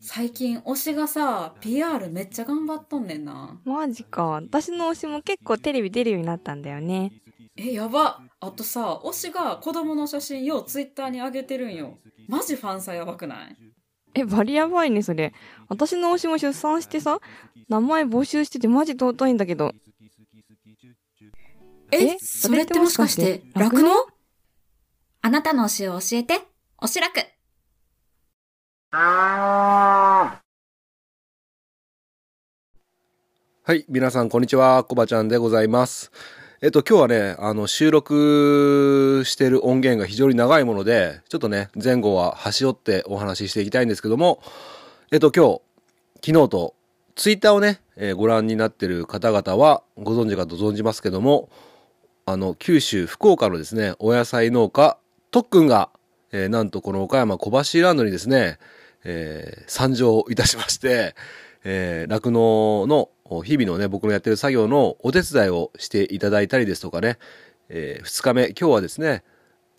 最近推しがさ PR めっちゃ頑張っとんねんなマジか。私の推しも結構テレビ出るようになったんだよね。えやばあとさ推しが子供の写真ようツイッターに上げてるんよマジファンさやばくない？え、バリやばいね、それ。私の推しも出産してさ、名前募集しててマジ尊いんだけど。ええ？それってもしかしてそれってもしかして酪農あなたの推しを教えて、おしらく。はい、皆さんこんにちは、コバちゃんでございます。えっと、今日はね、あの、収録してる音源が非常に長いもので、ちょっとね、前後は端折ってお話ししていきたいんですけども、えっと、今日、昨日と、ツイッターをね、えーご覧になってる方々はご存知かと存じますけども、あの、九州、福岡のですね、お野菜農家、特訓が、えーなんとこの岡山小橋ランドにですね、えー参上いたしまして、えー酪農の日々のね、僕のやってる作業のお手伝いをしていただいたりですとかね、えー二日目、今日はですね、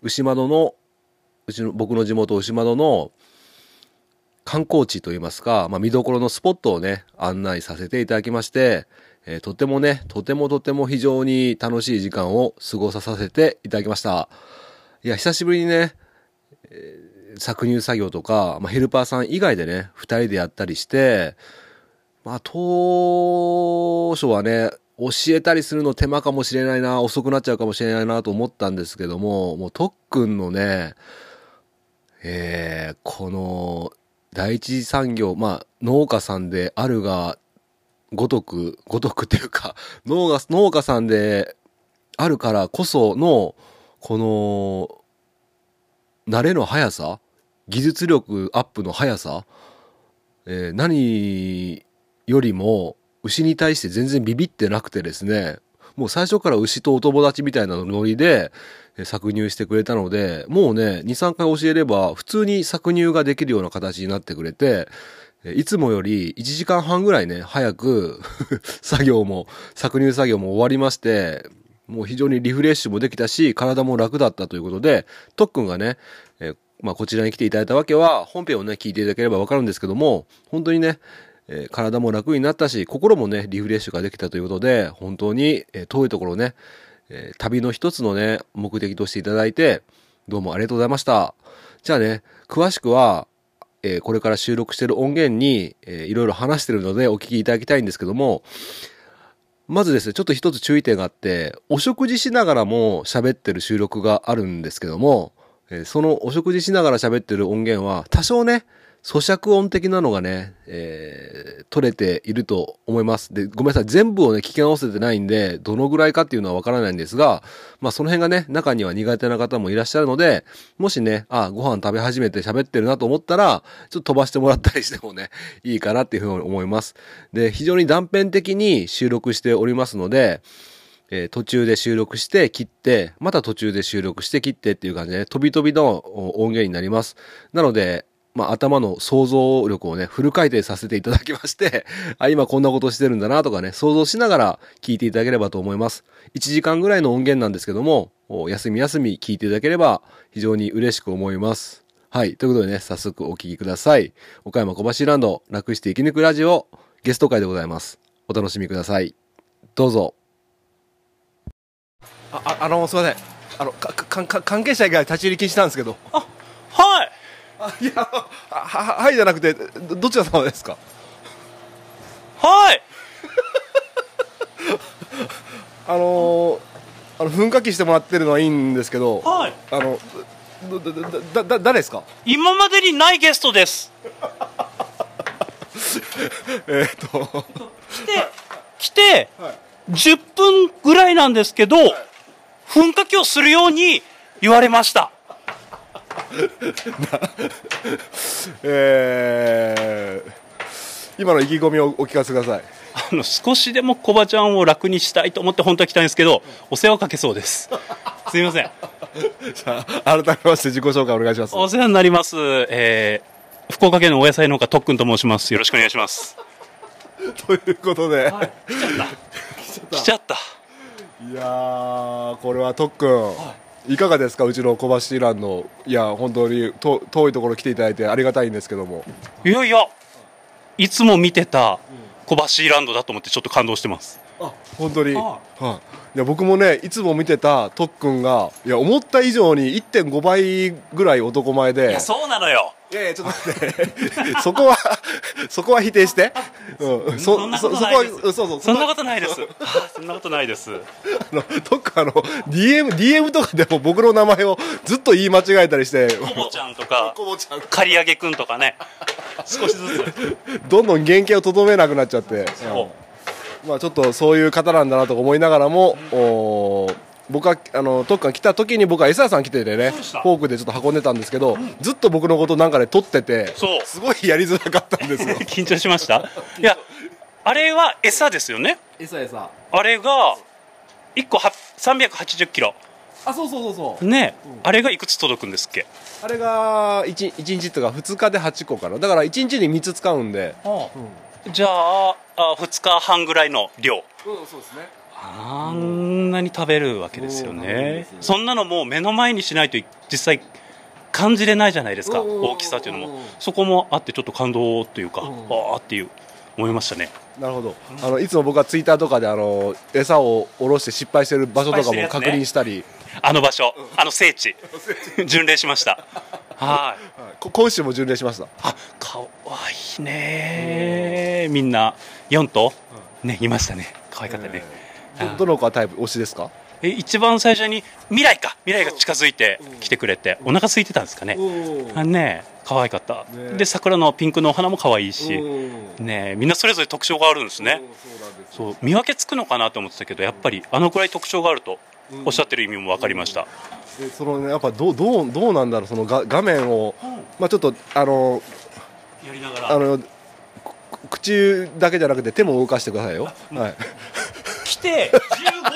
牛窓の、うちの、僕の地元牛窓の観光地といいますか、まあ見どころのスポットをね、案内させていただきまして、えーとてもね、とてもとても非常に楽しい時間を過ごさせていただきました。いや、久しぶりにね、搾乳作業とか、まあ、ヘルパーさん以外でね、二人でやったりして、まあ、当初はね、教えたりするの手間かもしれないな、遅くなっちゃうかもしれないなと思ったんですけども、もう特訓のね、えーこの、第一次産業、まあ、農家さんであるが、ごとく、ごとくっていうか、農家、農家さんであるからこその、この、慣れの速さ技術力アップの速さ、えー何よりも牛に対して全然ビビってなくてですね、もう最初から牛とお友達みたいなノリで搾乳してくれたので、もうね、2、3回教えれば普通に搾乳ができるような形になってくれて、いつもより1時間半ぐらいね、早く 作業も、搾乳作業も終わりまして、もう非常にリフレッシュもできたし、体も楽だったということで、特訓がね、まあ、こちらに来ていただいたわけは、本編をね、聞いていただければわかるんですけども、本当にね、えー体も楽になったし、心もね、リフレッシュができたということで、本当に、えー遠いところね、えー旅の一つのね、目的としていただいて、どうもありがとうございました。じゃあね、詳しくは、えこれから収録してる音源に、えーいろいろ話してるのでお聞きいただきたいんですけども、まずですね、ちょっと一つ注意点があって、お食事しながらも喋ってる収録があるんですけども、えそのお食事しながら喋ってる音源は、多少ね、咀嚼音的なのがね、えー取れていると思います。で、ごめんなさい。全部をね、聞き直せてないんで、どのぐらいかっていうのはわからないんですが、まあその辺がね、中には苦手な方もいらっしゃるので、もしね、あ、ご飯食べ始めて喋ってるなと思ったら、ちょっと飛ばしてもらったりしてもね、いいかなっていうふうに思います。で、非常に断片的に収録しておりますので、えー途中で収録して切って、また途中で収録して切ってっていう感じでね、飛び飛びの音源になります。なので、まあ、頭の想像力をね、フル回転させていただきまして、あ、今こんなことしてるんだなとかね、想像しながら聞いていただければと思います。1時間ぐらいの音源なんですけども、お休み休み聞いていただければ非常に嬉しく思います。はい。ということでね、早速お聞きください。岡山小橋ランド、楽して生き抜くラジオ、ゲスト会でございます。お楽しみください。どうぞ。あ、ああの、すいません。あの、か、か、か関係者以外立ち入り禁止なんですけど。はい！あ、いや、あは、ははいじゃなくて、ど、どちら様ですか？はい！あのー、あの、噴火器してもらってるのはいいんですけど、はい。あの、だ、だ、だ、だ、誰ですか？今までにないゲストです。えーっと、来て来て、10分ぐらいなんですけど、噴火器をするように言われました。えー、今の意気込みをお聞かせください。あの少しでもコバちゃんを楽にしたいと思って本当は来たんですけどお世話をかけそうです。すみません。じゃあ、改めまして自己紹介お願いします。お世話になります、えー、福岡県のお野菜農家特訓と申します。よろしくお願いします。ということで、来ちゃったいやー、これは特訓、い。かがですかうちの小橋ランド。いや本当にと遠いところ来ていただいてありがたいんですけども。いやいやいつも見てた小橋ランドだと思ってちょっと感動してます。あ本当に、ははい、いや僕もねいつも見てた特訓がいや思った以上に1.5倍ぐらい男前で。いやそうなのよいやいやちょっと待って。そこはそこは否定して、うん、そそんなことそそこはないですそう。そうそんなこことないです。はい そんなことないです。あの特訓あの DM, DM とかでも僕の名前をずっと言い間違えたりして。コボちゃんとかコボちゃん。刈り上げくんとかね。少しずつ。どんどん原型をとどめなくなっちゃって。そう。まあちょっとそういう方なんだなと思いながらも、おー僕はあの特訓来た時に僕は餌屋さん来ててねフォークでちょっと運んでたんですけど、ずっと僕のことなんかで撮っててそう。すごいやりづらかったんですよ。緊張しました？いやあれは餌ですよね？餌餌あれが1個は380キロ。あそうそうそうそう。ね、あれがいくつ届くんですっけ？あれが 1, 一日とか2日で8個かな。だから1日に3つ使うんで。じゃああ2日半ぐらいの量。うんそうですねあんなに食べるわけですよね。そんなのもう目の前にしないと実際感じれないじゃないですか。うん。大きさっていうのうんも。そこもあってちょっと感動というかん。ああっていう思いましたね。なるほど。あのいつも僕はツイッターとかであの餌を下ろして失敗してる場所とかも確認したり、あの場所。あの聖地。巡礼しました。はい。今週も巡礼しました？あかわいいねみんな4頭ねいましたね。可愛かったねどどの子はタイプ推しですか？え一番最初に未来か。未来が近づいてきてくれてお腹空いてたんですかね。あね可愛かった。ねで桜のピンクのお花も可愛いしねみんなそれぞれ特徴があるんですね。そう見分けつくのかなと思ってたけどやっぱりあのくらい特徴があるとおっしゃってる意味も分かりました。えそのねやっぱどうどうどうなんだろうそのが画面をまあちょっとあのやりながら。あのく口だけじゃなくて手も動かしてくださいよ、はい、来て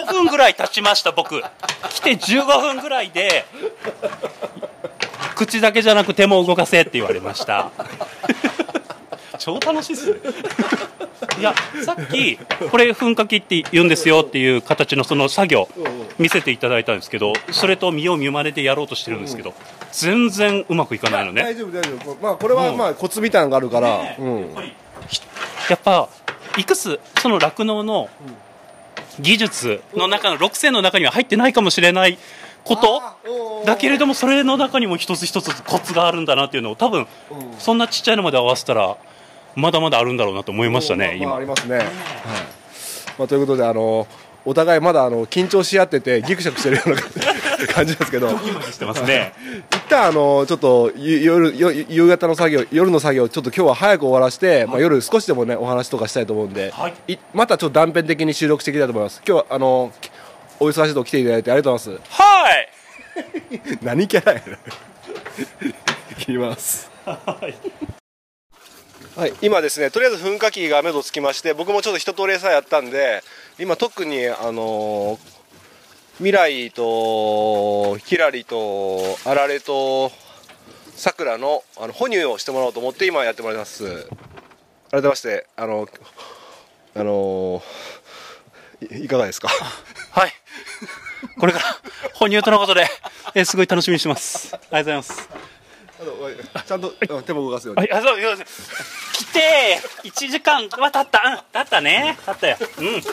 15分ぐらい経ちました僕。来て15分ぐらいで口だけじゃなく手も動かせって言われました。超楽しいっすね。いやさっきこれ噴火器って言うんですよっていう形のその作業見せていただいたんですけどそれと見よう見まねでやろうとしてるんですけど全然うまくいかないのね。大丈夫大丈夫。まあこれはまあコツみたいなのがあるから、ねうん。やっぱりひやっぱいくつその酪農の技術の中の6選の中には入ってないかもしれないことだけれどもそれの中にも一つ一つコツがあるんだなっていうのを多分そんなちっちゃいのまで合わせたらまだまだあるんだろうなと思いましたねまありますね、はい。まあ、ということであのお互いまだあの緊張し合っててギクシャクしてるような感じですけど。してますね。一旦あのちょっとゆ夜よ夕方の作業夜の作業ちょっと今日は早く終わらして、まあ、夜少しでもねお話とかしたいと思うんで、はい。またちょっと断片的に収録していきたいと思います今日はあのお忙しいとこ来ていただいてありがとうございまはい。す 何キャラやねん。いきます。はい、今ですねとりあえず噴火器が目処つきまして僕もちょっと一通り餌やったんで今特にあのー未来とひらりとあられとさくらのあの哺乳をしてもらおうと思って今やってもらいます。改めましてあのあのーいいかがですか？はい。これから哺乳とのことでえすごい楽しみにしてます。ありがとうございます。ちゃんとうん手も動かすように。はい、あ、そう、そう来て、1時間は経った、うん、経ったね、経ったよ。うん、そう、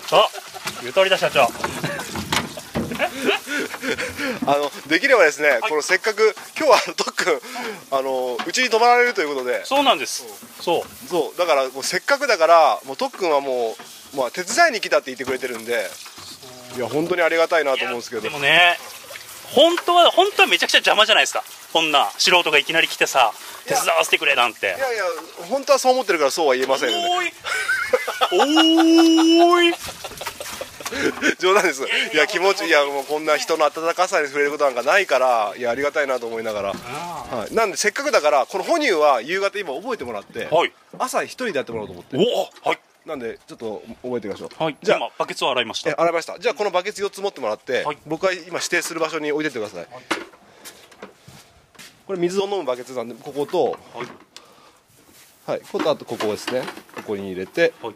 言う通りだ、社長。あのできればですね、このせっかく今日は特訓あのうちに泊まられるということでそうなんです。そう。そうだからもうせっかくだからもう特訓はもう、まあ、手伝いに来たって言ってくれてるんでいや本当にありがたいなと思うんですけどでもね、本当は、本当はめちゃくちゃ邪魔じゃないですか。こんな素人がいきなり来てさ、手伝わせてくれなんてい。やいや本当はそう思ってるからそうは言えませんよねおーい。おーい。冗談です。いや気持ちいやもうこんな人の温かさに触れることなんかないからいやありがたいなと思いながら、はい、なんでせっかくだからこの哺乳は夕方今覚えてもらって、はい。朝一人でやってもらおうと思って。おはい。なんでちょっと覚えてみましょう。はい。じゃあ今、バケツを洗いました。え洗いました。じゃあこのバケツ4つ持ってもらって、はい。僕は今指定する場所に置いてってください、これ水を飲むバケツなんでこことはい。はい。こことあとここですね。ここに入れて。はい。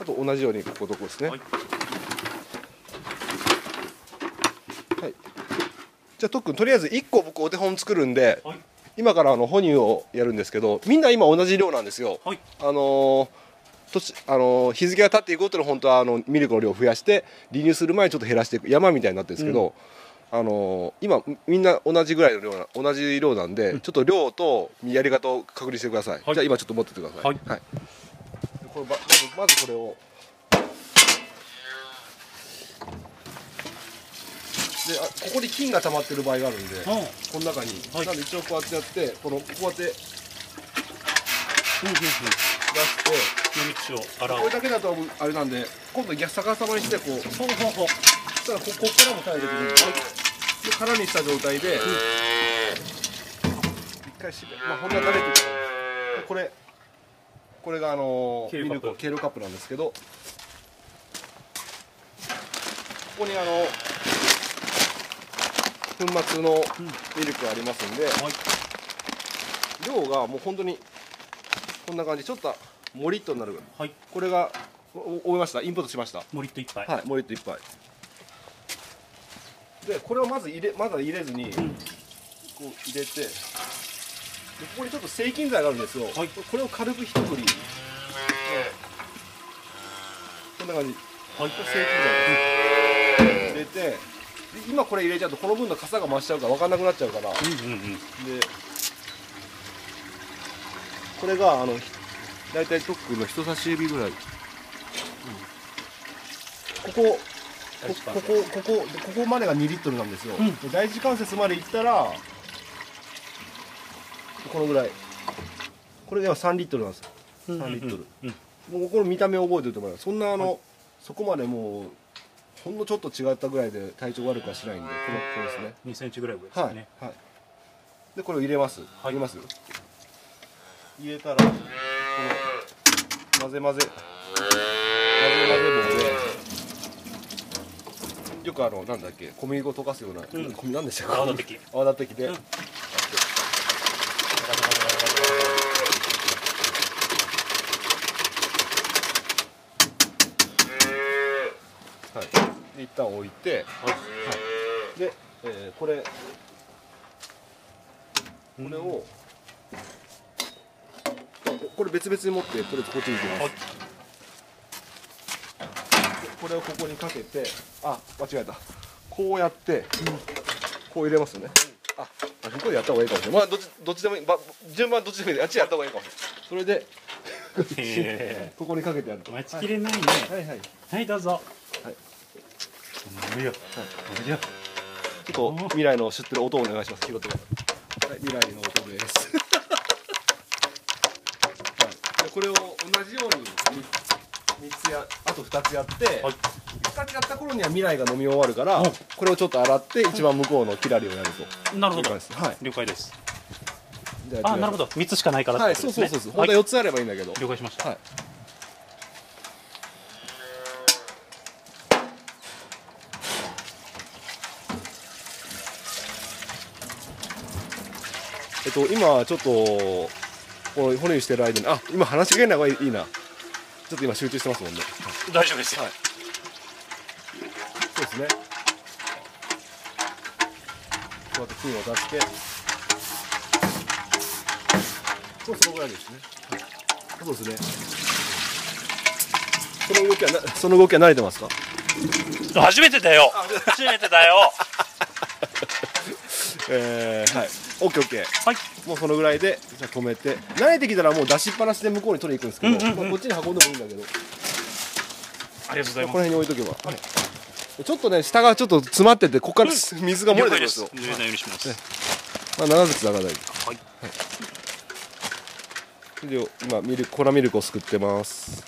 あと同じようにこことここですね。はい。はい。じゃあとっくんとりあえず1個僕お手本作るんで、はい。今からあの哺乳をやるんですけどみんな今同じ量なんですよ、はい。あのあのー日付が経っていくごとに本当はあのミルクの量を増やして離乳する前にちょっと減らしていく山みたいになってるんですけど、あのー今みんな同じぐらいの量な同じ量なんで、ちょっと量とやり方を確認してください、はい。じゃあ今ちょっと持ってってください。はい。でこればまずまずこれを。であここに菌が溜まってる場合があるんで、うん。この中に、はい。なんで一応こうやってやってこのこうやって出してうんうん。うん飲み口を洗う。これだけだとあれなんで今度逆逆さまにしてこう。ほうほうほう。そしたらこここからも垂れてくる。んでで空にした状態で、一回閉めまあほんの慣れてきたらでこれこれがあのケールカップ。ミルクのケールカップなんですけどここにあの粉末のミルクがありますんで、はい。量がもう本当にこんな感じ。ちょっとモリッとになるはい。これがお思いました。インプットしました。もりっと一杯はい、もう一杯でこれをまず入れまだ入れずに、こう入れてでここにちょっと制菌剤があるんですよ、はい。これを軽く一振り、こんな感じ。はい。菌剤です、入れてで今これ入れちゃうとこの分の傘が増しちゃうから分かんなくなっちゃうから、でうんうんうん。これがあの大体トックの人差し指ぐらい、こここここここでここまでが2リットルなんですよ、うん。で第一関節まで行ったらこのぐらい。これでは3リットルなんですよ。3リットル、うん。もうこれ見た目覚えておいてもらう。そんなあの、そこまでもうほんのちょっと違ったぐらいで体調悪くはしないんでこのここですね。2センチぐらい上ですはい、ねはい、でこれを入れます、はい。入れます入れたらこの混ぜ混ぜ混ぜ混ぜ棒でよくあのなんだっけ小麦粉溶かすような、ん。小麦なんでしたか泡立て器。泡立て器で、うん。はい、で一旦置いて、はい、で、えーこれ。これを、ここれ別々に持ってとりあえずこっちに行きます、これをここにかけてあ間違えた。こうやって、こう入れますよね、ああここでやった方がいいかもしれない。まあどっちどっちでもいい。ば順番どっちでもいい。あっちやった方がいいかもしれない。それでへここにかけてやるえ待ちきれないね。はいはいはい。どうぞ。はい。おいよおいよちょっと未来の知ってる音をお願いします。拾ってください。はい、未来の音です。はい、でこれを同じように三つやあと二つやって、はい。二つやった頃には未来が飲み終わるからうん、これをちょっと洗って一番向こうのキラリをやると。なるほど。了解です。はい。了解です。ああなるほど。3つしかないからはい、そうそうそうそう。本はい。当は四つあればいいんだけど。了解しました。はい。えっと今ちょっとこの骨にしてる間にあ今話しかけない方がいいいいなちょっと今集中してますもんね。大丈夫ですよ。はい。そうですね。こうやって菌を出して。もうそのぐらいですね。そうですね。その動きはなその動きは慣れてますか？初めてだよ。初めてだよ。えー、はい。オッケーオッケー。はいもうそのぐらいでじゃあ止めて。慣れてきたらもう出しっぱなしで向こうに取りに行くんですけど、うんうんうんまあこっちに運んでもいいんだけど。ありがとうございこます。の辺に置いとけば、ちょっとね下がちょっと詰まっててここから水が漏れてくるんですよ、濡れないようにしますまあ、長靴だから大丈夫はい。で今ミルク粉ミルクをすくってます。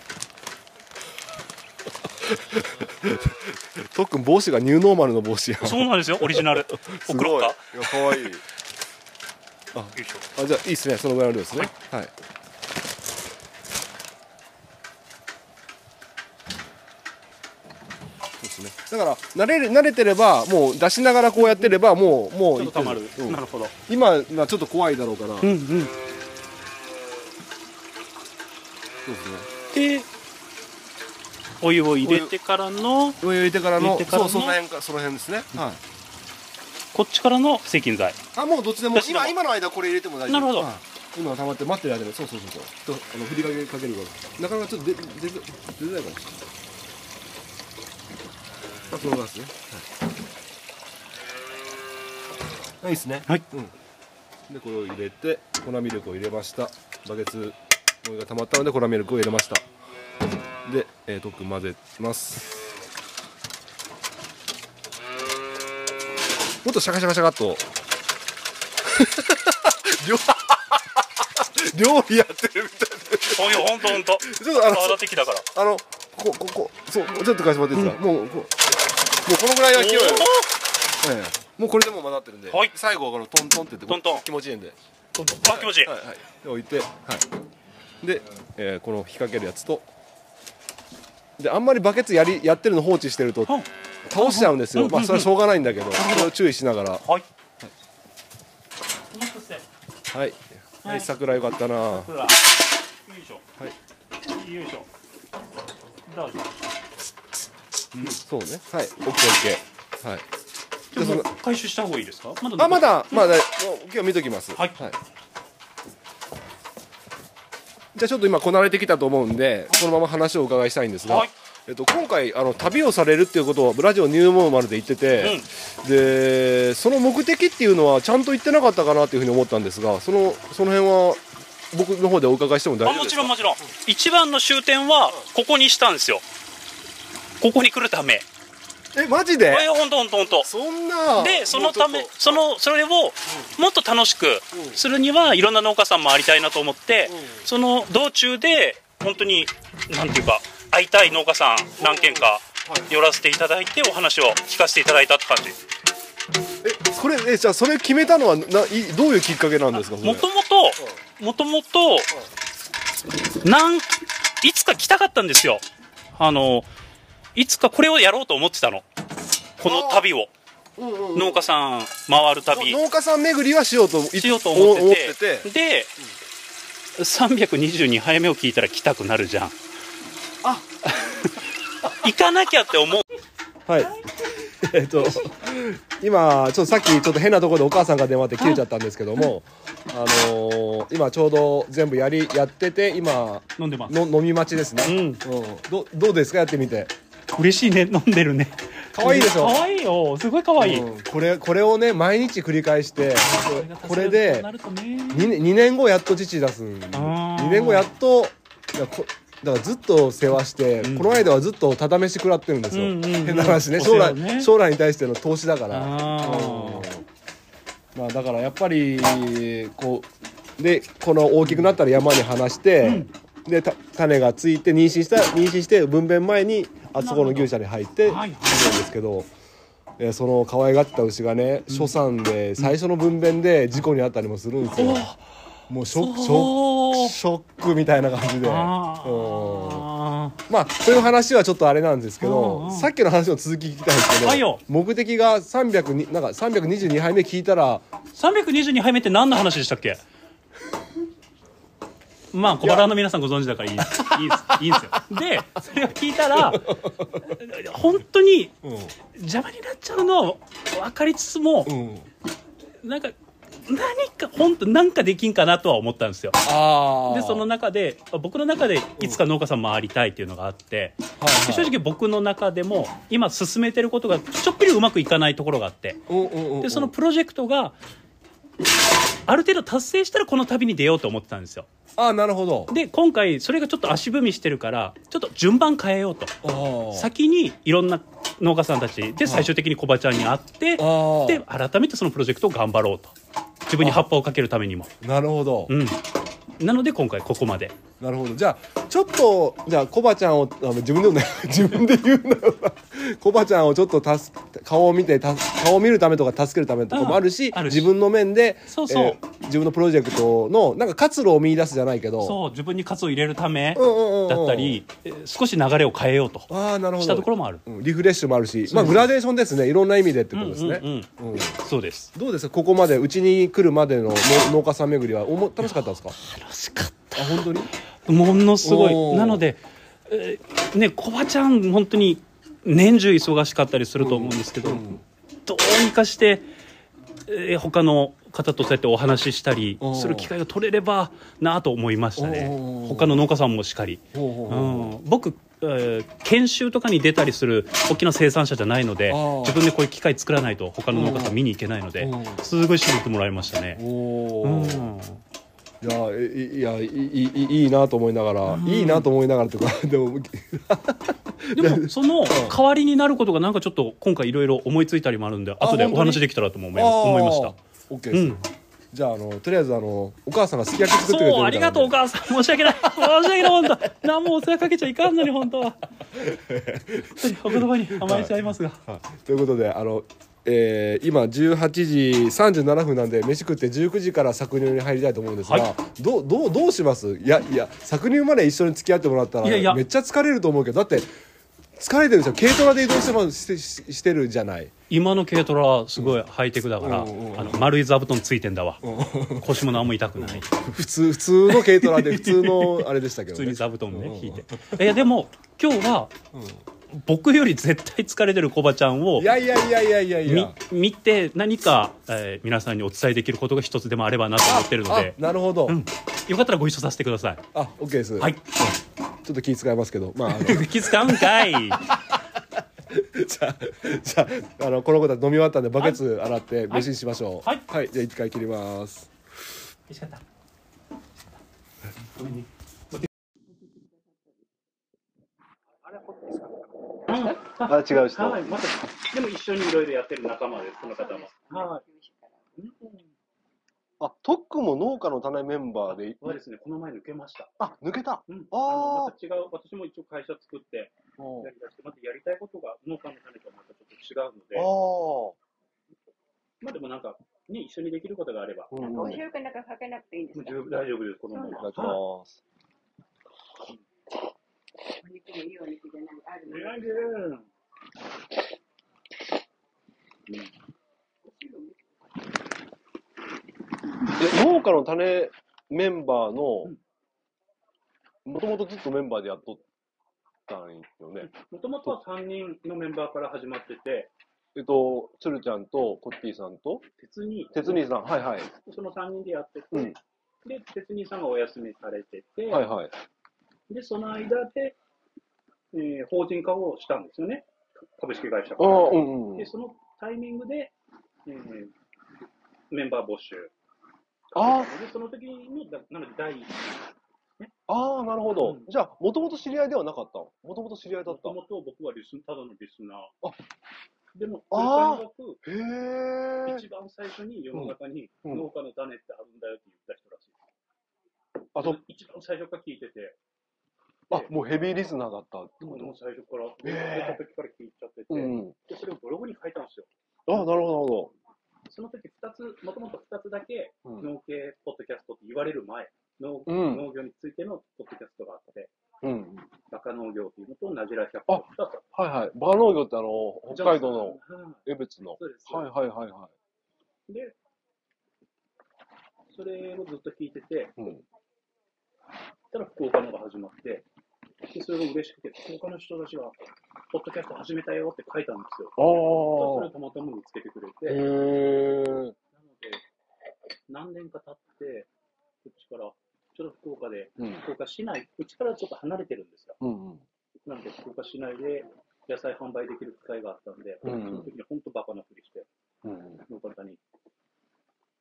とっくん帽子がニューノーマルの帽子や。んそうなんですよ。オリジナル。すごい。いやかわいいよいしょ。あじゃあいいですね。そのぐらいの量ですね。はい、そうですね。だから慣れる慣れてればもう出しながらこうやってればもうもうちょっとたまる。うん。なるほど。今はちょっと怖いだろうから、そううん。うんですね。でお湯を入れてからのお湯入れてからの入れてからのそうその辺かその辺ですね、はいこっちからの制菌剤あもうどっちでも今今の間これ入れても大丈夫。なるほど。はい今溜まって待ってる間にそうそうそうそう。とあの振りかけかけるからなかなかちょっと出出出出づらいかもしれないあそのですねはいいいですねはいうんでこれを入れて粉ミルクを入れましたバケツお湯が溜まったので粉ミルクを入れましたで、えー、とく混ぜますもっとシャカシャカシャカっと。料料理やってるみたいお湯ほんとほんとでちょっとあの泡立て器だから。あのこここそうちょっと返してもらっていいですか、もうこもうこのぐらいは勢いええ。もうこれでもう混ざってるんで、はい。最後はこのトントンって言ってトントン。気持ちいいんで。ーあ気持ちいい、はいはい。で置いて。はい。で、えーこの引っ掛けるやつと。であんまりバケツやりやってるの放置してると。は倒しちゃうんですよ、うんまあそれはしょうがないんだけど、それを注意しながら。はい。はい、はい、桜よかったな。よいしょ。はい。よいしょ。どうぞ。そうね。はい。オッケーオッケー。はい。でその回収した方がいいですか？まだあまだまだ今日見ときます。はい。じゃあちょっと今こなれてきたと思うんでこのまま話をお伺いしたいんですが、はいえっと、今回あの旅をされるっていうことをラジオニューモーマルで言ってて、でその目的っていうのはちゃんと言ってなかったかなっていうふうに思ったんですがそのその辺は僕の方でお伺いしても大丈あ夫ですか？もちろんもちろん。一番の終点はここにしたんですよ。ここに来るため。えマジで？えほんとほんとほんとそんなでそのためそのそれをもっと楽しくするにはいろんな農家さんもありたいなと思ってその道中で本当になんていうか会いたい農家さん何軒か寄らせていただいてお話を聞かせていただいたって感じ。とえそれえじゃあそれ決めたのはないどういうきっかけなんですかもともともともとなんいつか来たかったんですよ。あのいつかこれをやろうと思ってたの。この旅を。うんうんうん。農家さん回る旅。農家さん巡りはしようとしようと思ってて。思ってて。で、322杯目を聞いたら来たくなるじゃんあ行かなきゃって思う。はい。えっと、今、ちょっとさっきちょっと変なところでお母さんが電話って切れちゃったんですけども、あのー今ちょうど全部やり、やってて、今、飲んでます。の飲み待ちですね。うん。うん。どどうですか？やってみて。嬉しいね。飲んでるね。可愛いでしょ？可愛いよ。すごい可愛い、うん。これ、これをね、毎日繰り返して、これでな、るとね。2年 ,2 年後やっと父出すんで。あー。2年後やっといやこだからずっと世話して、うん。この間はずっとただ飯食らってるんですよ、うんうんうん。変な話ね。将来将来に対しての投資だから。まあだからやっぱりこうでこの大きくなったら山に放して、でた種がついて妊娠した妊娠して分娩前にあそこの牛舎に入ってるんですけど、えーその可愛がってた牛がね初産で最初の分娩で事故に遭ったりもするんですよ。もうショックショックショックみたいな感じで。まあそういう話はちょっとあれなんですけうんどうん。さっきの話の続き聞きたいんですけど目的が300なんか322杯目聞いたら322杯目って何の話でしたっけ？まあ小腹の皆さんご存知だからいいですいいですいいんですよ。でそれを聞いたら本当に邪魔になっちゃうのは分かりつつもうん。なんか何か本当なんかできんかなとは思ったんですよ。あでその中で僕の中でいつか農家さん回りたいっていうのがあって、で正直僕の中でも今進めてることがちょっぴりうまくいかないところがあって直でそのプロジェクトがある程度達成したらこの旅に出ようと思ってたんですよ。ああなるほど。で今回それがちょっと足踏みしてるからちょっと順番変えようと。先にいろんな農家さんたちで最終的にコバちゃんに会ってで改めてそのプロジェクトを頑張ろうと自分に葉っぱをかけるためにも。なるほど、うん。なので今回ここまで。なるほど。じゃあちょっとじゃあコバちゃんをあの自分でもね 自分で言うんだよなコバちゃんをちょっとたす顔を見てた顔を見るためとか助けるためとかもあるし,、うんあるし。自分の面でそうそう。えー自分のプロジェクトのなんか活路を見出すじゃないけど。そう自分に喝を入れるためうんうんうんうん。だったりえー少し流れを変えようと。ああなるほど。したところもある。うんリフレッシュもあるし、まあ、グラデーションですね。いろんな意味でってことですね、うんうんうんうん。そうです。どうです？かここまでうちに来るまでのの農家さん巡りはおも楽しかったですか？楽しかっあ本当に？たものすごい。なのでえーねコバちゃん本当に年中忙しかったりすると思うんですけど、うん。どうにかして、えー他の方とそうやってお話ししたりうんする機会が取れればなと思いましたね。うん他の農家さんもしっかり、ほうん、僕、えー研修とかに出たりする大きな生産者じゃないので自分でこういう機械作らないと他の農家さん見に行けないのでうん。すごい指導ってもらいましたね。いやえいいやいいいいなと思いながら、いいなと思いながらとか でもでもその代わりになることがなんかちょっと今回いろいろ思いついたりもあるんで後でお話できたらとも思い思いました。オッケーです、うんじゃああのとりあえずあのお母さんがすき焼き作ってくれてるそうありがとうお母さん。申し訳ない。申し訳ない。本当何もお世話かけちゃいかんのに本当は。お言葉に甘えちゃいますが、なんではい。ということであのえー今18時37分なんで飯食って19時から搾乳に入りたいと思うんですが、はい。どうどうどうします？いやいや搾乳まで一緒に付き合ってもらったらめっちゃ疲れると思うけど。だって疲れてるでしょ。軽トラで移動してもしてししてるじゃない。今の軽トラはすごいハイテクだから、うんうんあの丸い座布団ついてんだわ、腰も何も痛くない、普通普通の軽トラで普通のあれでしたけどね。普通に座布団ね、うん引いて。いやでも今日は、僕より絶対疲れてるコバちゃんをいやいやいやいやいやいみや見て何か、えー皆さんにお伝えできることが一つでもあればなと思ってるのあでなるほど、うん、よかったらご一緒させてください。あオッケーです、はい。ちょっと気遣いますけど。まああの。気使うんかい。じゃあ、じゃあ、あの、この子たち飲み終わったんで、バケツ洗って、飯にしましょう。はい。じゃあ、一回切ります。美味しかったあ、違う人。はい、また、でも一緒にいろいろやってる仲間です、この方も。はい。あ、トックも農家の種メンバーで、はですね、この前抜けました。あ、抜けた。うん。あーあのまた違う、私も一応会社作って、やりだして、またやりたいことが農家の種とはまたちょっと違うので、まあでもなんか、ね、一緒にできることがあれば、うんもうお汁かなんかかけなくていいんですか十分大丈夫です、このまま。いただきはいます。お肉もいいお肉じゃないあるのお願いで農家の種メンバーの、もともとずっとメンバーでやっとったんよね。もともとは3人のメンバーから始まってて、えっと、鶴ちゃんと、コッティさんと、鉄に、鉄兄さん、はいはい。その3人でやってて、うん。で、鉄人さんがお休みされてて、はいはい。で、その間で、えー法人化をしたんですよね。株式会社ああ、うんうんで、。そのタイミングで、えーメンバー募集。あで、その時に、だなので、第一あ、ああ、なるほど。うんじゃあ、もともと知り合いではなかったもともと知り合いだったもともと僕はリスただのリスナー。あでも、あーとにかえ。一番最初に世の中にうん農家の種ってあるんだよって言った人らしい。あ、そう。一番最初から聞いてて、あ、もうヘビーリスナーだったってこもうと最初から、へー出た時から聞いちゃってて、うん。で、それをブログに書いたんですよ。あ、なるほど、その時二つ、もともと二つだけなるほど。農系ポッドキャストって言われる前、農うん農業についてのポッドキャストがあって、うん。うん。バカ農業っていうのと、ナジラ100個二つはいはい。バー農業ってあの、北海道のはい江別の。そうです。はいはいはいはで、それをずっと聞いてて、い。うん。たら福岡のが始まって、でそれが嬉しくて、福岡の人たちが、ポッドキャスト始めたよって書いたんですよ。それたまたま見つけてくれあ。て。なので、何年か経って、こっちから、ちょっと福岡で、うん。福岡市内、うちからちょっと離れてるんですよ。うんうん。なので、福岡市内で野菜販売できる機会があったんで、うんその時に本当バカなふりして、うん。農家の方に、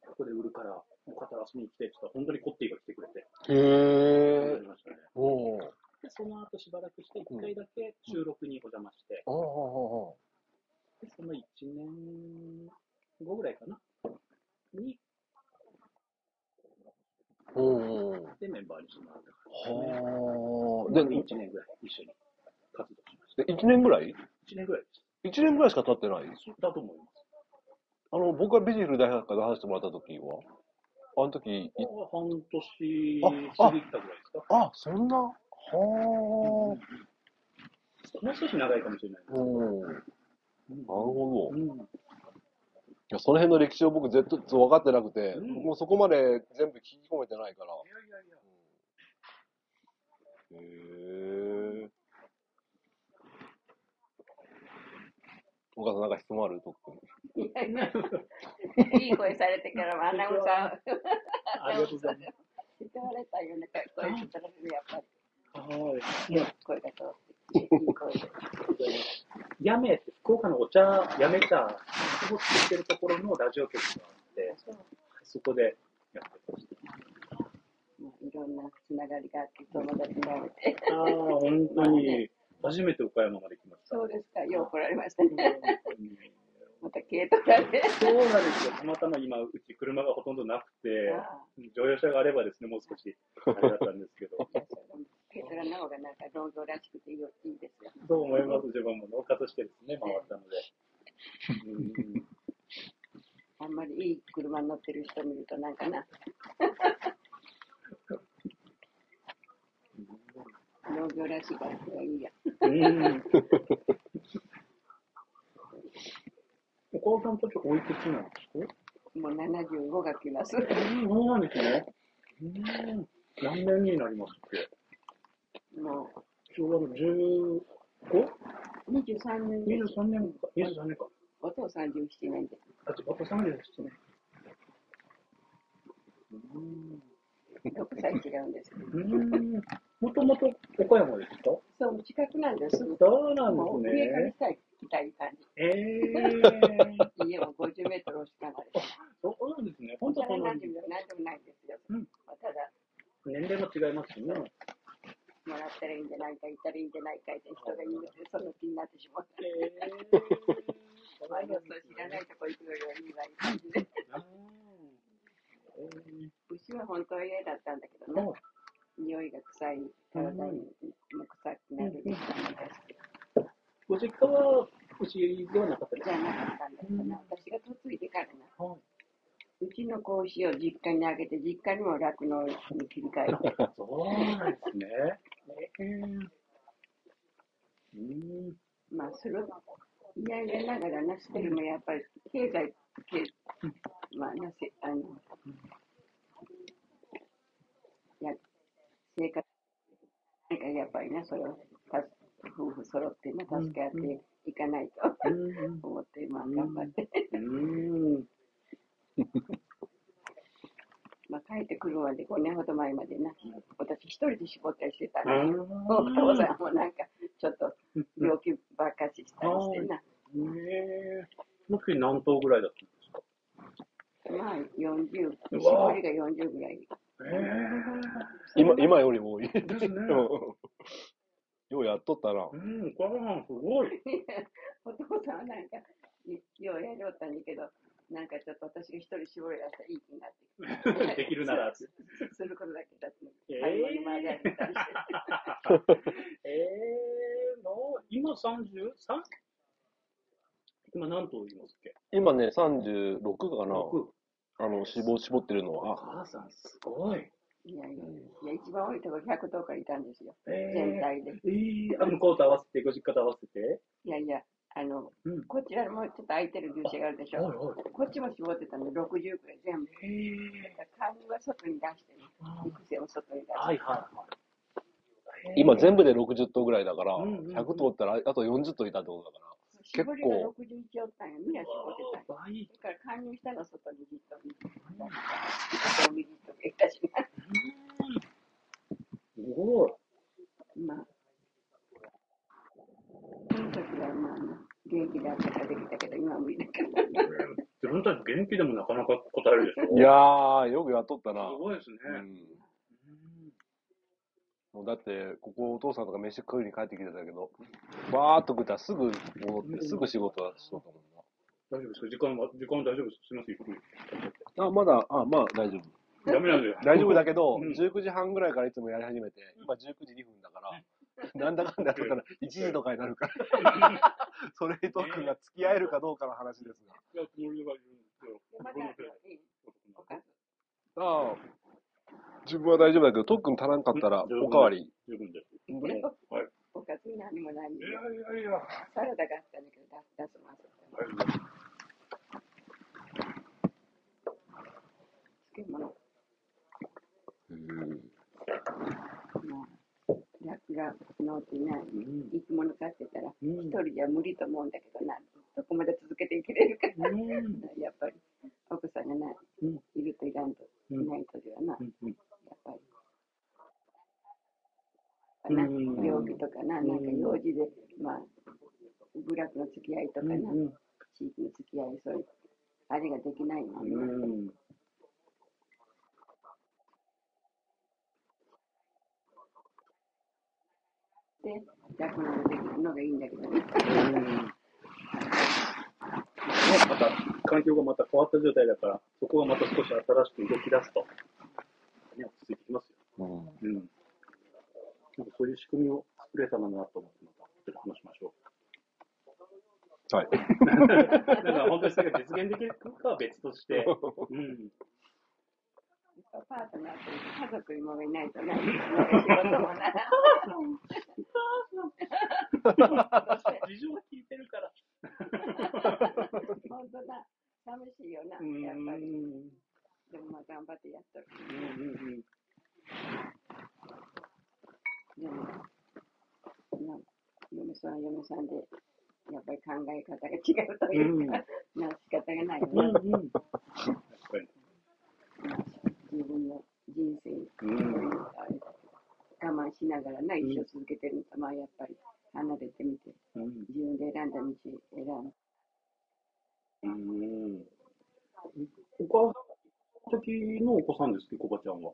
ここで売るから、よかったら遊びに来てって言ったら、本当にコッティが来てくれて、へえやり。ましたね。おお。で、その後しばらくして、1回だけ収録にお邪魔して、でその1年後ぐらいかな、に。で、メンバーにしてもらったから、ね。はあ。で、で、1年ぐらい一緒に活動しました。で1年ぐらい？1年ぐらいです。?1 年ぐらいしか経ってない？だと思います。あの、僕がビジル大学から出してもらった時は？あの時、い半年過ぎたぐらいですか？あ、そんな？はあ。もう少し長いかもしれないです。おお。なるうんほど。いうんや、その辺の歴史を僕絶対分かってなくて、うんもうそこまで全部聞き込めてないから。いやいやいや。へえ。お母さんなんか質問ある？と。いやい声されてからもアナウンサー。ありがとうございます。言われたよね、声聞いたらやっぱはい。り声が通ってきて、いい声で。やめ、福岡のお茶、やめ茶を作ってるところのラジオ局があって、そこでやってましまあいろんなつながりがあって、友達になれて。た。ああ、本当に、初めて岡山まで来ました。そうですか、よう来られましたね。また軽トラで。そうなんですよ。たまたま今、うち車がほとんどなくて、あ乗用車があればですね、もう少し、あれだったんですけど、あ軽トラの方がなんか農業らしくていいですよ。そう思います。自分も農家としてですね、回ったので。うんあんまりいい車に乗ってる人見るとなんかな。農業らしいからいいや。うん。お母さんたちおいくつなんですか？もう75が来ます。うん、そうなんですね。うん。何年になりますって。も昭和の 15?23 う23年か。23年か。お父さん17年で。あと、あと37年。うん。6歳違うんです。うん。もともと岡山ですか？そう、近くなんです。そうなんです上からたい来たい感じ。ええー。家も50メートルしかない。そうなんですね。本当でも何でもないんですよ。うんまあただ、年齢も違いますしね。もらったらいいんじゃないか、行ったらいいんじゃないかって人が言うその気になってしまう。え まあ、よそ知らないとこ行くよりはいいわいい感じで。牛は本当は嫌だったんだけどね。匂いが臭い、体にも臭くなるみたいなご実家は牛ではなかったですじゃなか？ったんだけどな、私が嫁いでからな。はうちの子牛を実家にあげて、実家にも酪農に切り替えて。そうなんですね。えーうんまあ、する。いやいやながらな、してるもやっぱり経済、経まあな、せあの、や、生活、なんかやっぱりな、それを、た夫婦揃ってな、助け合っていかないとうん思って、まあ頑張って。うん まあ帰ってくるまで5年ほど前までな、私一人で絞ったりしてたあの。お父さんもなんか、ちょっとー病気ばっかししたりしてな。ねえ。その時何頭ぐらいだったんですか？まあ40、うわ絞りが40ぐらい。え今、今よりも多い。えですね。ようやっとったな。うん、お母さんすごい。お父さんはなんか、いようやりおったんだけど、なんかちょっと私が一人絞り出したらいい気になって。できるならすすることだけだって、えー。ええの、今 33? 今何頭いますっけ？今ね、36かな。六あの、脂肪絞ってるのおは。母さんすごい。いやいや、いや一番多いところ100頭からいたんですよ。え全体で。えー、あ向こうと合わせて、ご実家と合わせて。いやいや、あの、うん。こちらもちょっと空いてる牛舎があるでしょ。はいはい。こっちも絞ってたの60くらい全部。ええだからは外に出してね。育成を外に出して。はいはいはい。今全部で60頭ぐらいだから、うんうんうん100頭ったらあと40頭いたってことだから。絞りが61おったんや。絞ってたんや。倍。だから加入したの外にじっと見てた。すごい。まあ。その時はまあ、元気であったからできたけど、今は無理だけど。自分たち元気でもなかなか答えるでしょいやー、よくやっとったな。すごいですね。うん。もうだって、ここお父さんとか飯食いに帰ってきてたけど、バーっと食ったらすぐ戻って、すぐ仕事はしとったもん大丈夫ですか時間は、時間大丈夫です。すみません、ゆっくり。な。あ、まだ、あ、まあ大丈夫。ダメなんだよ。大丈夫だけど、うん19時半ぐらいからいつもやり始めて、今19時2分だから、なんだかんだやったら1時とかになるから、それにとっくんが付き合えるかどうかの話ですが。ああ、自分は大丈夫だけど、とっくん足らんかったら、うんおかわり。十分です。本当にはい。おかずに何もないんでいやいやいや。サラダがあったんだけど、出すます。漬物。まあ、楽がのってない。うん。いつもの買ってたら、うん一人じゃ無理と思うんだけどな。どこまで続けていけれるかな。うんやっぱり、奥さんがない、うんいるといらんと、いないとではな、うんうんやっぱり。なうん病気とかな、なんか用事で、まあ、部落の付き合いとかな、うん地域の付き合い、そういう、あれができないもんね。うんで、楽なのできるのがいいんだけど ね。また環境がまた変わった状態だから、そこがまた少し新しく動き出すと、ね、落ち着いてきますよ。うん。なんかそういう仕組みを作れたらなと思って、またちょっと話しましょう。はい。だから本当にそれが実現できるかは別として、うん。パートナーと家族にもいないとな、仕事もな。事情は聞いてるから。本当だ、寂しいよな、うんやっぱり。でもまあ頑張ってやっとる。うんうんうんでも、な嫁さんは嫁さんで、やっぱり考え方が違うというか、な仕方がないよね。うんうん。確かに。自分の人生、うん我慢しながらな、一生続けてると、まあやっぱり離れてみて、うん自分で選んだ道選んうん。お母さん時のお子さんですっけ、コバちゃんは。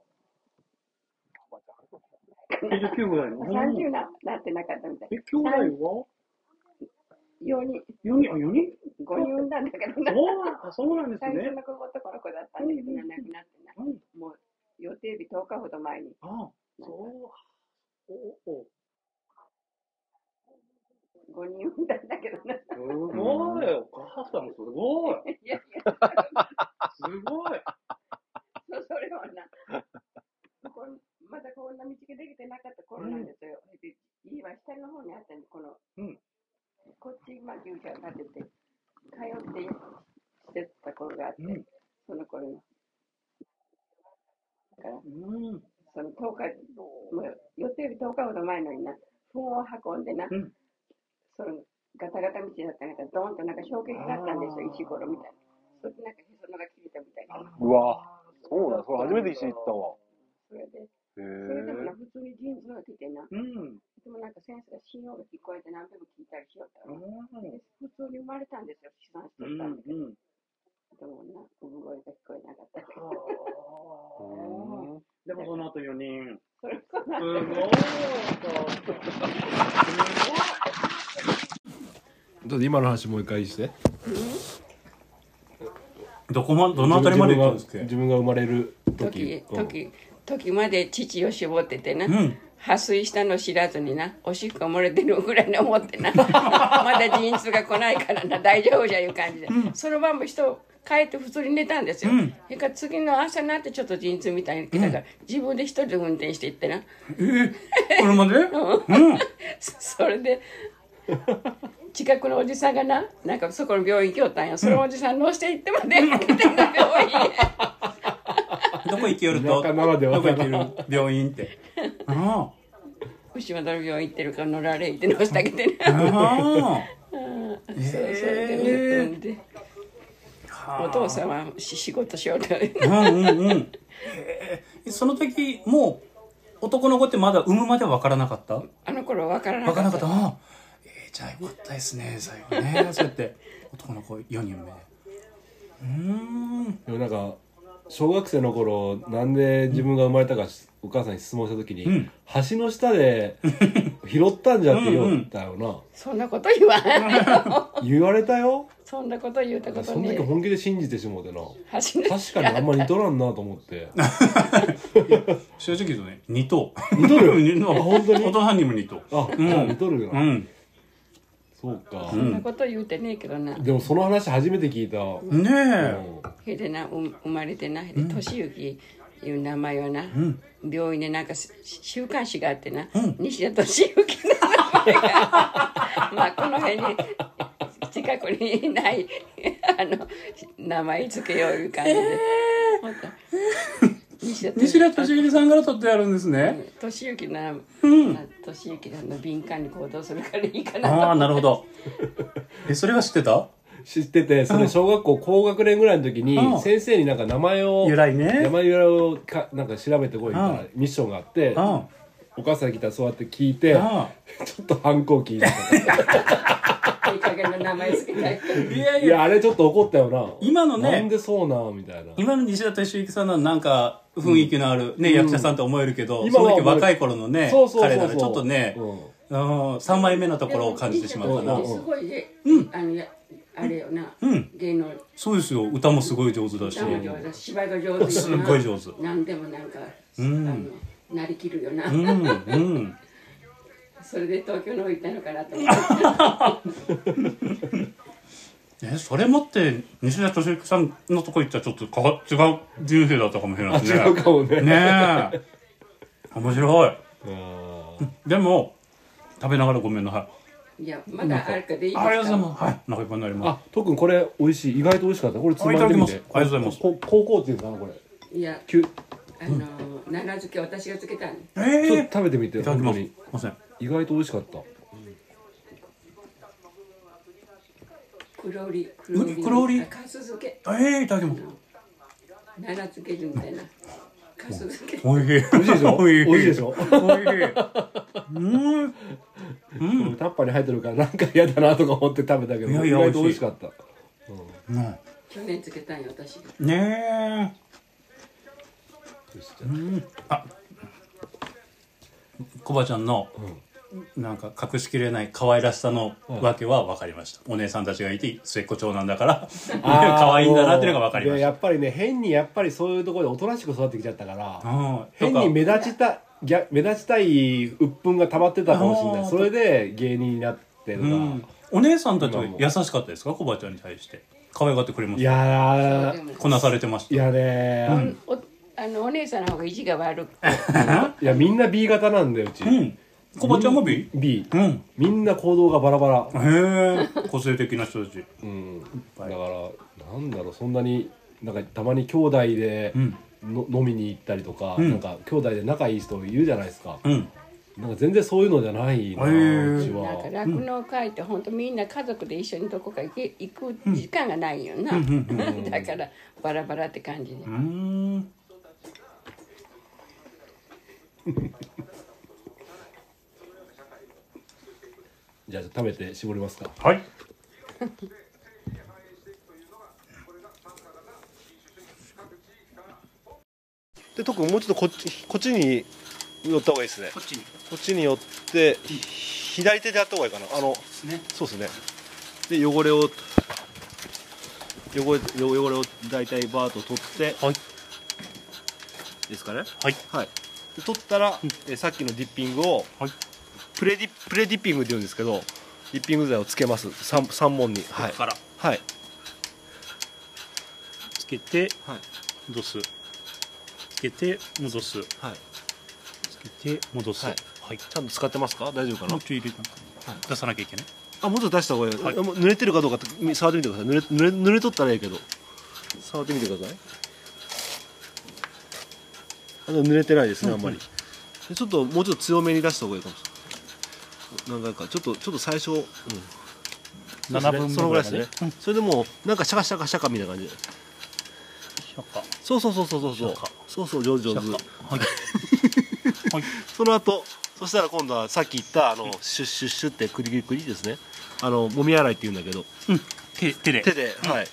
29ぐらいの。30ななってなかったみたい。え、兄弟は？4人、4人、あ、4人？5人産んだんだけどな。そうなあそうなんですね最初。の子男の子だったんだけどな、亡くなってな。うんもう予定日10日ほど前に。あそう。おお。5人産んだんだけどな。すごい。お母さんすごい。いやいや、すごい。そそれはな、こんまだこんな道ができてなかった頃なんですよ。で家は下の方にあったんで、この、うんこっち、まあ、牛舎を建てて、通ってしてた頃があって、うんその頃の。だから、うん。その10日、もう予定日10日ほど前のにな、糞を運んでな、うんそのガタガタ道だったなんか、ドーンとなんか衝撃があったんですよ、石ころみたいな。それでなんかへそのが切れたみたいな。うわそうだ、それ初めて知ったわ。それで、へそれでもな、え。普通に陣痛が来てな、うん。でもなんか先生が信用が聞こえて何でも聞いたりしよったの。うんで普通に生まれたんですよ、出産してうんたんだけど、うん。でもな、産声が聞こえなかった。はあでもその後4人。すなごい。ちょっと今の話もう一回して。どこま、どのあたりまで行ったんですか？自分が生まれる時時。、時、時まで父を絞っててな。うん。破水したの知らずにな、おしっこ漏れてるぐらいに思ってな、まだ陣痛が来ないからな、大丈夫じゃいう感じで、その晩も人、帰って普通に寝たんですよ。うんそれから次の朝になってちょっと陣痛みたいに来たから、自分で一人で運転して行ってな、えー、車で？うん。そ それで、近くのおじさんがな、なんかそこの病院行きよったんよ。そのおじさん乗せて行ってまで電話来てんの、病院へ。どこ行けると？どこ行ける病院って？あ牛窓の病院行ってるから乗られって乗せてあげてあ。な。あそうそれでね、産んで。あ。お父さんはし仕事しようと。うんうんうん。えーその時、もう、男の子ってまだ産むまでは分からなかった？あの頃分からな分かからった。なかった。ああ。えー、じゃあよかったですね、最後ね。そうやって、男の子4人目で。うーん。でもなんか小学生の頃なんで自分が生まれたかお母さんに質問した時に、うん橋の下で 拾ったんじゃって言ったよな、そんなこと言わんよ。言われたよそんなこと言うたことねその時本気で信じてしもうてな確かにあんま似とらんなと思って正直言うとね、2頭。似とる似とあ本当に？お父さんにも2頭。あ、うんじゃあ似とるな、うん。そうか、そんなこと言うてねえけどな。でもその話初めて聞いた、ねえ。それでな、う生まれてな、で、俊之いう名前はな、ん。病院でなんかし週刊誌があってな、うん。西田敏行の名前が、まあこの辺に、近くにない、あの、名前つけよういう感じで。ほんと西西田敏行さんから取ってあるんですね。敏行な、うん。敏行なの敏感に行動するからいいかなああ、なるほど。え、それは知ってた？知ってて、それ小学校高学年ぐらいの時にう、ん先生になんか名前を、由来ね。名前由来をかなんか調べてこいみたいなミッションがあって、うん。お母さん来たらそうやって聞いて、あ ちょっと反抗期になった。いい加減な名前つけたいからあいやいや、いや、あれちょっと怒ったよな。今のねなんでそうなんみたいな。今の西田敏行さんのなんか雰囲気のあるね、役者さんと思えるけど、今そのは時若い頃のねそう、そうそうそう。彼らがちょっとね、うん。うん、3枚目のところを感じてしまったな。で。もすごいね、あのやあれよな、うん。芸能。そうですよ、歌もすごい上手だし。歌。も上手。だし芝居が上手よな。すっごい上手。何でもなんか、なりきるよな、うん、うん。それで東京の方行ったのかなと思って え、それもって、西田敏行さんのとこ行ったらちょっとかわ違う人生だったかもしれないあ、ですね。違うかもね。ねえ。面白い。うんでも、食べながらごめんなさい。いやまだあるかでいいですあかりがとうございます。はい、仲良くなりまあ、とくんこれ美味しい。意外と美味しかった。これつまんでみありがとうございますこ高校っていうのかな、これ。いやきゅあの奈良漬け私が漬けたのす。ええちょっと食べてみて、いただきます。す本当にい。ません。意外と美味しかった。黒売り黒売り黒売りあかす漬けええいただきます。奈良漬けみたいなかす漬けおいしい。美味しいでしょ？おいしい。美味しいでしょ？おいしい。うん。うん。タッパーに入ってるからなんか嫌だなとか思って食べたけど、いやいや意外と美味しかった。ね去年漬けたんよ私がねえ。うん。あ。コバちゃんの。なんか隠しきれない可愛らしさのわけは分かりました、お姉さんたちがいて末っ子長男だから 可愛いんだなっていうのが分かりました。いややっぱりね、変にやっぱりそういうところでおとなしく育ってきちゃったから、うん。変に目立ちた、目立ちたい鬱憤が溜まってたかもしれない。それで芸人になってるが、うん、お姉さんたちは優しかったですか？コバちゃんに対して。可愛がってくれまいした。やこなされてました。いやねおあのお姉さんの方が意地が悪くいやみんな B 型なんだようち、うんコバちゃんも B? B うん。みんな行動がバラバラ、へえ。個性的な人たち。うん、だからなんだろうそんなになんかたまに兄弟でうん。の、飲みに行ったりとか、うん。なんか兄弟で仲いい人いるじゃないですか、うん。なんか全然そういうのじゃないな、へーうちなんかは酪農会って本当みんな家族で一緒にどこか行け行く時間がないよな、うんうんうん。だからバラバラって感じでうーん じゃあ食べて絞りますか。はい。で特にもうちょっとこっちこっちに寄った方がいいですね。こっちに。こっちに寄って左手でやった方がいいかな。あのそうですね。で汚れを汚れ汚れを大体バーッと取ってはい。ですかね。はい。はい。で取ったら、えさっきのディッピングを、はいプレディプレディッピングって言うんですけどディッピング剤をつけます。三三本に。はい。ここから。はい。つけてはい。戻す。つけて戻す。はい。つけて戻す。ははい。い、ちゃんと使ってますか？大丈夫かな？もうちょい入れた出さなきゃいけない。あもうちょっと出した方がいい、はい。あもう濡れてるかどうかってみ触ってみてください。濡れ濡れ濡れとったらいいけど。触ってみてください。あの濡れてないですね、あんまり。でちょっともうちょっと強めに出した方がいいかもしれない何回か。ちょっとちょっと最初、うん、7分目そのぐらいですね。うん。それでもうなんかシャカシャカシャカみたいな感じ。で100かそうそうそうそうそう。そうそうそう上手上手。100かはい。はい。その後そしたら今度はさっき言ったあのシュッシュッシュッってクリクリクリですねあのもみ洗いって言うんだけどうん手手で手で、はい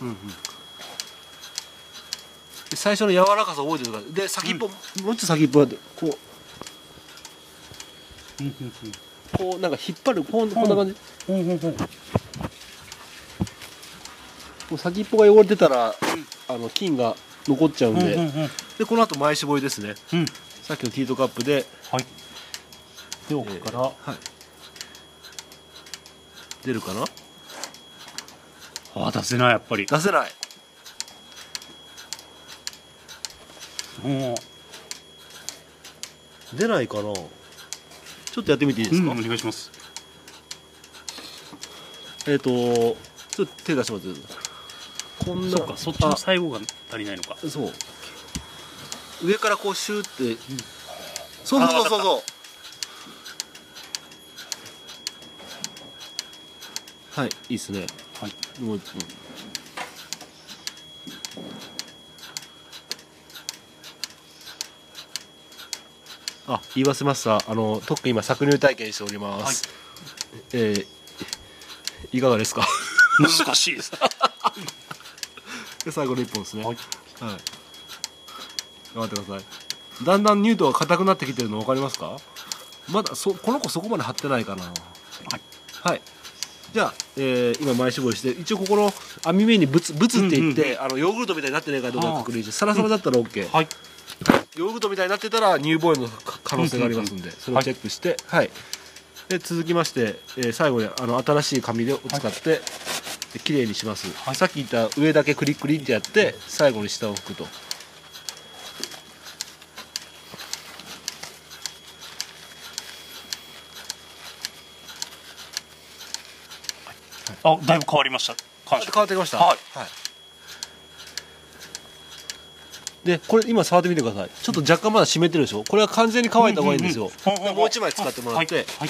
うんうんで最初の柔らかさ覚えてるから。で先っぽ、もうちょっと先っぽ。こう。うんうんこうなんか引っ張るこんこんな感じ、う先っぽが汚れてたら、あの菌が残っちゃうんで、うんうんうんでこの後前絞りですね。うんさっきのティートカップで、はい。で奥から、はい、出るかな？ああ出せないやっぱり。出せない出ないかな。ちょっとやってみていいでうんすか、お願いします。えっ、とちょっと手出してもらってこんなそうかそっちの最後が足りないのか。あそう。上からこうシューって、そうそうそうそう。そうはいいいっすね。はい。もう一本あ言い忘れました。あの特に今搾乳体験しております、えーいかがですか？難しいです。で最後の一本ですね。はい。はい。頑張ってください。だんだんニュートが硬くなってきてるの分かりますか？まだそこの子そこまで張ってないかな。はい。はい。じゃあ、えー今前絞りして一応ここの網目にブツブツっていって、うんうんあのヨーグルトみたいになってないかどうか確認してサラサラだったら OK、はいヨーグルトみたいになってたら乳房炎の可能性がありますんで、それをチェックしてはい、で続きまして、えー最後にあの新しい紙を使って、で綺麗にします、さっき言った上だけクリックリンってやって最後に下を拭くと。あだいぶ変わりました。変わってきました。はいでこれ今触ってみてください。ちょっと若干まだ湿ってるでしょ？これは完全に乾いた方がいいんですよ、もう一枚使ってもらって、はい。はい。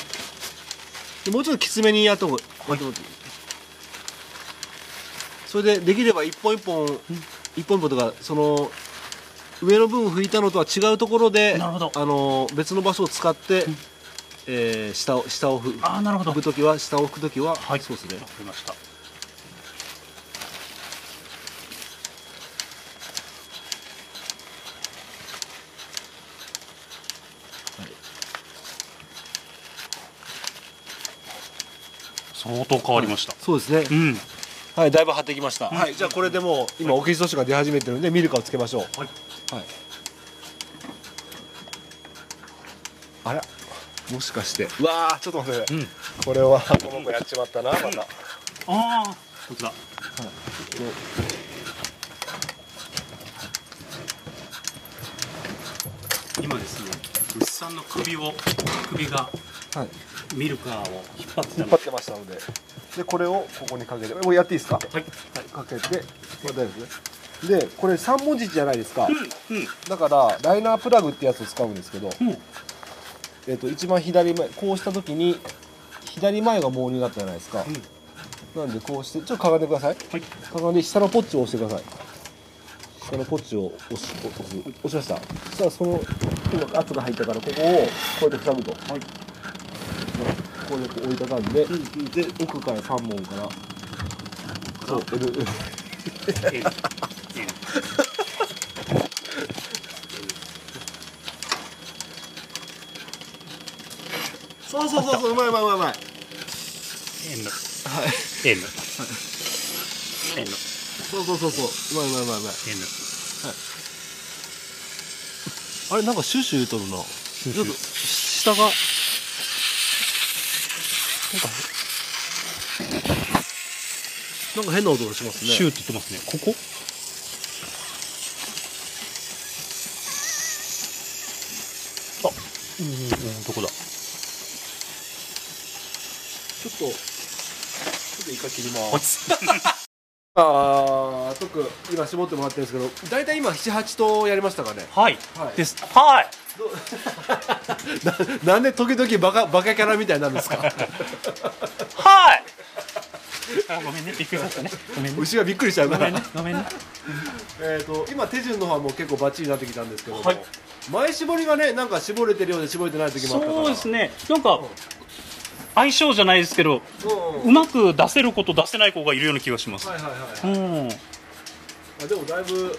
でもうちょっときつめにやった方がやってもらっていい？それでできれば一本一本、一本一本とかその上の分拭いたのとは違うところであの別の場所を使って、えー下を下を拭く。時は下を拭く時は、はい。そうですね。わかりました相当変わりましたそうですね、うんはい、だいぶ張ってきました。はい、じゃあこれでもう今オキシトシンが出始めてるんでミルカをつけましょう。はい。はい。あら、もしかして。うわあ、ちょっと待って、うんこれはこの子やっちまったな、また。ああこちら今ですね牛さんの首を首がはい。ミルカーを引っ張って張ってましたので。で、これをここにかけて、もうやっていいですか？はいかけて、これ大丈夫ですね。で、これ三文字じゃないですか。うんうんだからライナープラグってやつを使うんですけど、うんえっ、と一番左前こうした時に左前が棒になったじゃないですか。なんでこうしてちょっとかがんでください。はいかがんで下のポッチを押してください。下のポッチを押し押しました。そしたらその今圧が入ったからここをこうやって塞ぐと。はい。こうやって折りたたんで、で奥から三本から。そう。L そうそうそうそううまいうまいうまいうまい。N はい。N N そうそうそうそう。うまいうまいうまいうまい。N あれなんかシュシュ言うとるな。ちょっと下が。なんか。なんか変な音がしますね。シューって言ってますねここ？あうんうんどこだ？ちょっと。ちょっとイカ切ります。ああ、とく今絞ってもらってるんですけど、だいたい今七八頭やりましたかね。はいはいですはい ななんで時々バカバカキャラみたいになるんですか？はいあごめんね。びっくりさせたね。ごめんね。牛がびっくりしちゃうから。ごめんね。えっと今手順の方はもう結構バッチリになってきたんですけども、はい。前絞りがねなんか絞れてるようで絞れてない時もあったから。そうですね。なんか相性じゃないですけどうん。うまく出せる子と出せない子がいるような気がします。はいはいはい。うん。あでもだいぶ。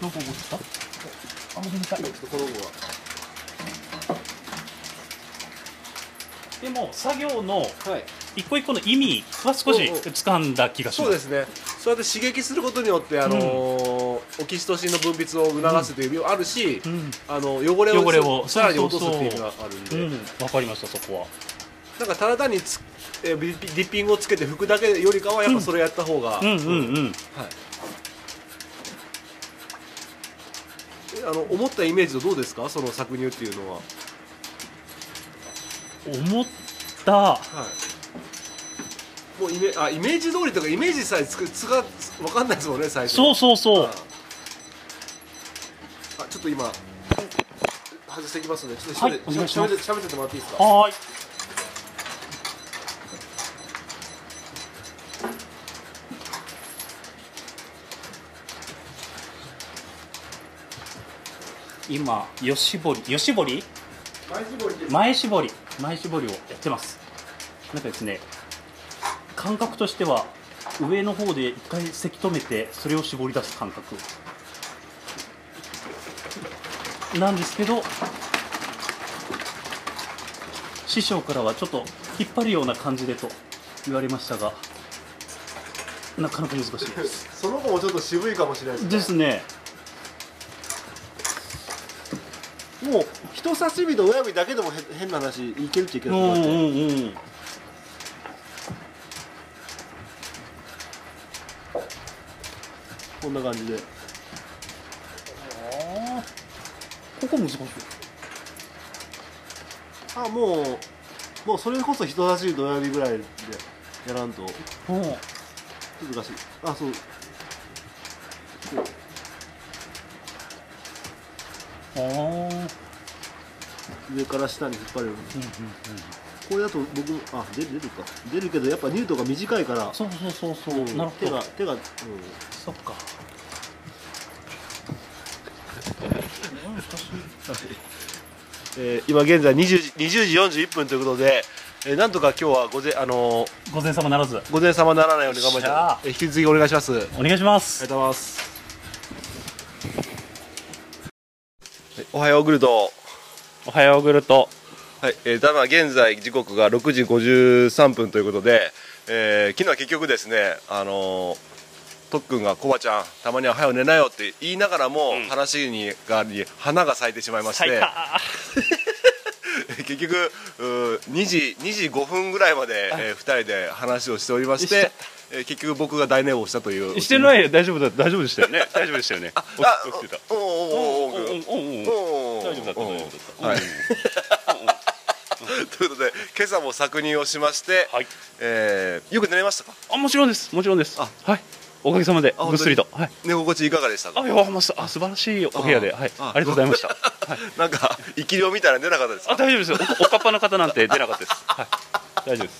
どこ落ちたあごめんなさいちょっとこの子はでも作業のはい。一個一個の意味は少し掴んだ気がします。そうですね。そうやって刺激することによってあのーオキシトシンの分泌を促すという意味もあるし、うん。あの汚れを汚れを。さらに落とすそうそうそうっていう意味があるんで、うんわかりましたそこは。なんかただ単につ、えー、ディディッピングをつけて拭くだけよりかはやっぱそれやった方が、うんうん。うん。はい。えあの思ったイメージとどうですか？その搾乳っていうのは。思った。はい。もうイメあイメージ通りとかイメージさえつくつが分かんないですもんね最初。そうそうそう。ああちょっと今外していきますのでちょっとはい一人でお願いします。喋ってもらっていいですか？はーい。今よしぼりよしぼり前絞り前絞り前絞りをやってます。なんかですね感覚としては上の方で一回せき止めてそれを絞り出す感覚。なんですけど師匠からはちょっと引っ張るような感じでと言われましたがなかなか難しいです。その子もちょっと渋いかもしれないですね。もう人差し指と親指だけでもへ変な話いけるっちゃいけるうんうんうんこんな感じで。ここ難しい。あもうもうそれこそ人差し指と親指ぐらいでやらんと。うん難しい。あそう。こあー。う上から下に引っ張れる、これだと僕あ出る出るか。出るけどやっぱニュートが短いから。そうそうそうそう、うん。なるほど。手が手が、うん、そっか。えー今現在 20, 時20時41分ということで、えーなんとか今日はごぜあのー午前様ならず。午前様ならないように頑張りたい、えー引き続きお願いします。ありがとうお願いします。ございます。はいおはようグルトおはようグルト。はい、えー、ただ現在時刻が6時53分ということで、えー昨日は結局ですねあのーとっくんが「コバちゃんたまには早く寝なよ」って言いながらも、うん。話にがあり花が咲いてしまいまして 結局うー2時2時5分ぐらいまで、えー、2人で話をしておりまして、えー結局僕が大寝坊したという。してないよ。大丈夫だ。大丈夫でしたよ。ね大丈夫でしたよね。あ起きてた。おおおおおお大丈夫だった大丈夫だったはいということで今朝も搾乳をしまして、はいえーよく寝れましたかあもちろんですもちろんですあはいおかげさまであぐっすりとはい寝心地いかがでしたかあいやまあ素晴らしいお部屋ではいあありがとうございましたはいなんか生き量みたいなの出なかったですかあ大丈夫ですよおおかっぱの方なんて出なかったですはい大丈夫です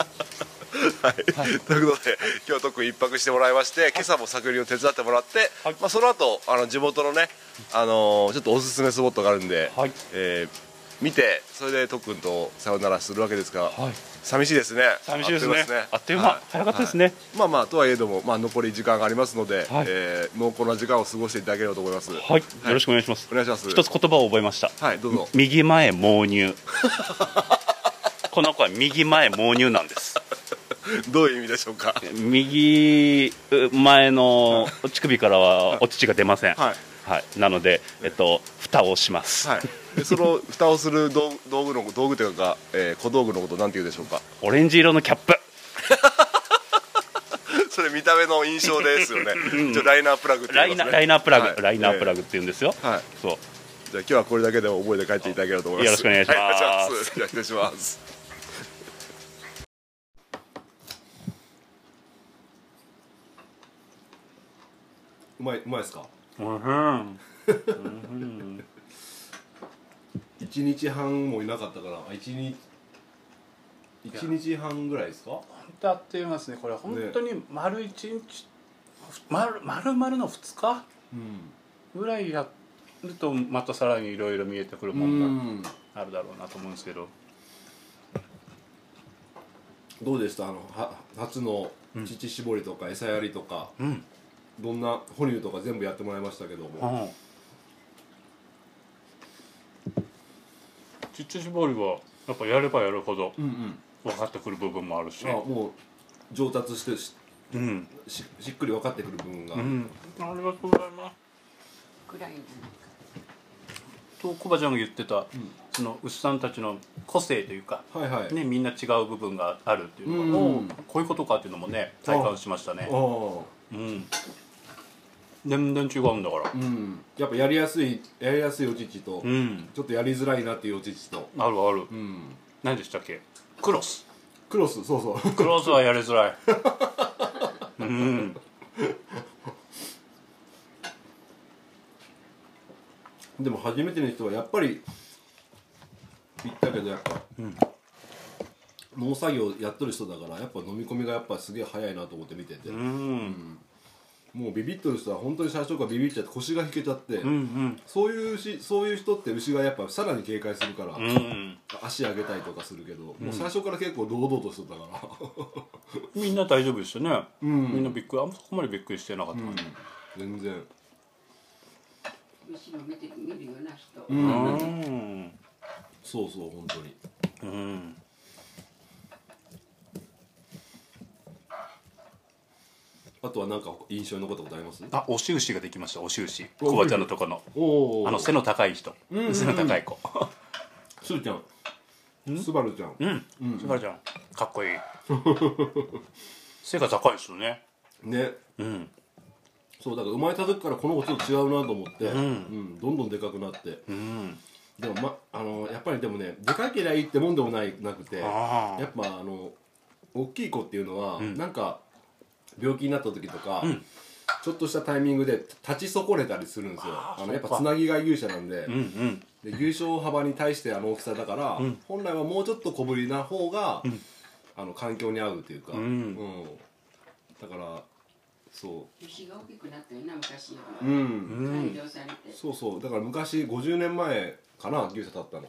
はい、ということで今日特に一泊してもらいまして今朝も搾乳を手伝ってもらって、はい。まあ、その後あの地元のね、あのーちょっとおすすめスポットがあるんで、はい。えー見てそれで特訓とさよならするわけですが、はい。寂しいですね。寂しいですね。あっという間はい。早かったですね。まあまあとはいえども、まあ、残り時間がありますので、はい。えー濃厚な時間を過ごしていただければと思います。はい。よろしくお願いします。お願いします。一つ言葉を覚えました。はいどうぞ。右前猛乳。この子は右前猛乳なんですどういう意味でしょうか？右前の乳首からはお乳が出ません。はい。はい、なので、えっと、蓋をします、はい。でその蓋をする道具の道具というか、えー小道具のことなんて言うでしょうか？オレンジ色のキャップ。それ見た目の印象ですよね。じゃあライナープラグってライナ。ライナープラグ、はい。ライナープラグって言うんですよ、はい。そう。じゃあ今日はこれだけでも覚えて帰っていただければと思います。よろしくお願いします。はい。失礼します。うまいうまいですか？うん一日半もいなかったから、あ一日一日半ぐらいですか？本当あっという間ですね。これ本当に丸一日丸丸々の2日うん。ぐらいやるとまたさらにいろいろ見えてくるもんがあるだろうなと思うんですけど。どうでした？あのは初の乳搾りとか餌やりとか、うんどんな哺乳とか全部やってもらいましたけども、乳搾りはやっぱやればやるほどうんうん。分かってくる部分もあるし。あもう上達してしうん、ししっくり分かってくる部分が、うん、ありがとうございます。くらいとコバちゃんが言ってた、ん。その牛さんたちの個性というか、はいはい、ね、みんな違う部分があるっていうのが、うん。こういうことかっていうのもね体感しましたね。ああうん全然違うんだから。うん。やっぱやりやすいやりやすいお乳と、うん。ちょっとやりづらいなっていうお乳と。あるある。うん。何でしたっけ？クロス。クロスそうそう。クロスはやりづらい。うん。でも初めての人はやっぱり言ったけどやっぱ、農作業やっとる人だからやっぱ飲み込みがやっぱすげえ早いなと思って見てて、うんもうビビっとる人は本当に最初からビビっちゃって腰が引けちゃって、うんうん。そういうしそういう人って牛がやっぱさらに警戒するから、うん。足上げたりとかするけど、もう最初から結構堂々としてたから。みんな大丈夫でしたね、ん。みんなびっくり。あんまそこまでびっくりしてなかったかな全然。後ろ見て見るような人、うん。そうそう本当に。うんあとは何か印象に残ったことあります？あ押し牛ができました押し牛。コバちゃんのとこの。おおあの背の高い人。背の高い子。すーちゃん。スバルちゃん。うん。すばらちゃん。かっこいい。背が高いですよね。ね。うん。そうだから生まれた時からこの子ちょっと違うなと思って、うん。どんどんでかくなって。うん。でもまあのやっぱりでもねでかけりゃいいってもんでもないなくてやっぱあの大きい子っていうのは、なんか病気になった時とか、ちょっとしたタイミングで立ち損ねたりするんですよ。あのやっぱつなぎがい牛舎なんで,、うんうん。で牛舎幅に対してあの大きさだから、本来はもうちょっと小ぶりな方が、あの環境に合うっていうか、ん。だからそ牛が大きくなったよな昔よううん、うん改良されて。そうそう。だから昔50年前かな牛舎立ったの、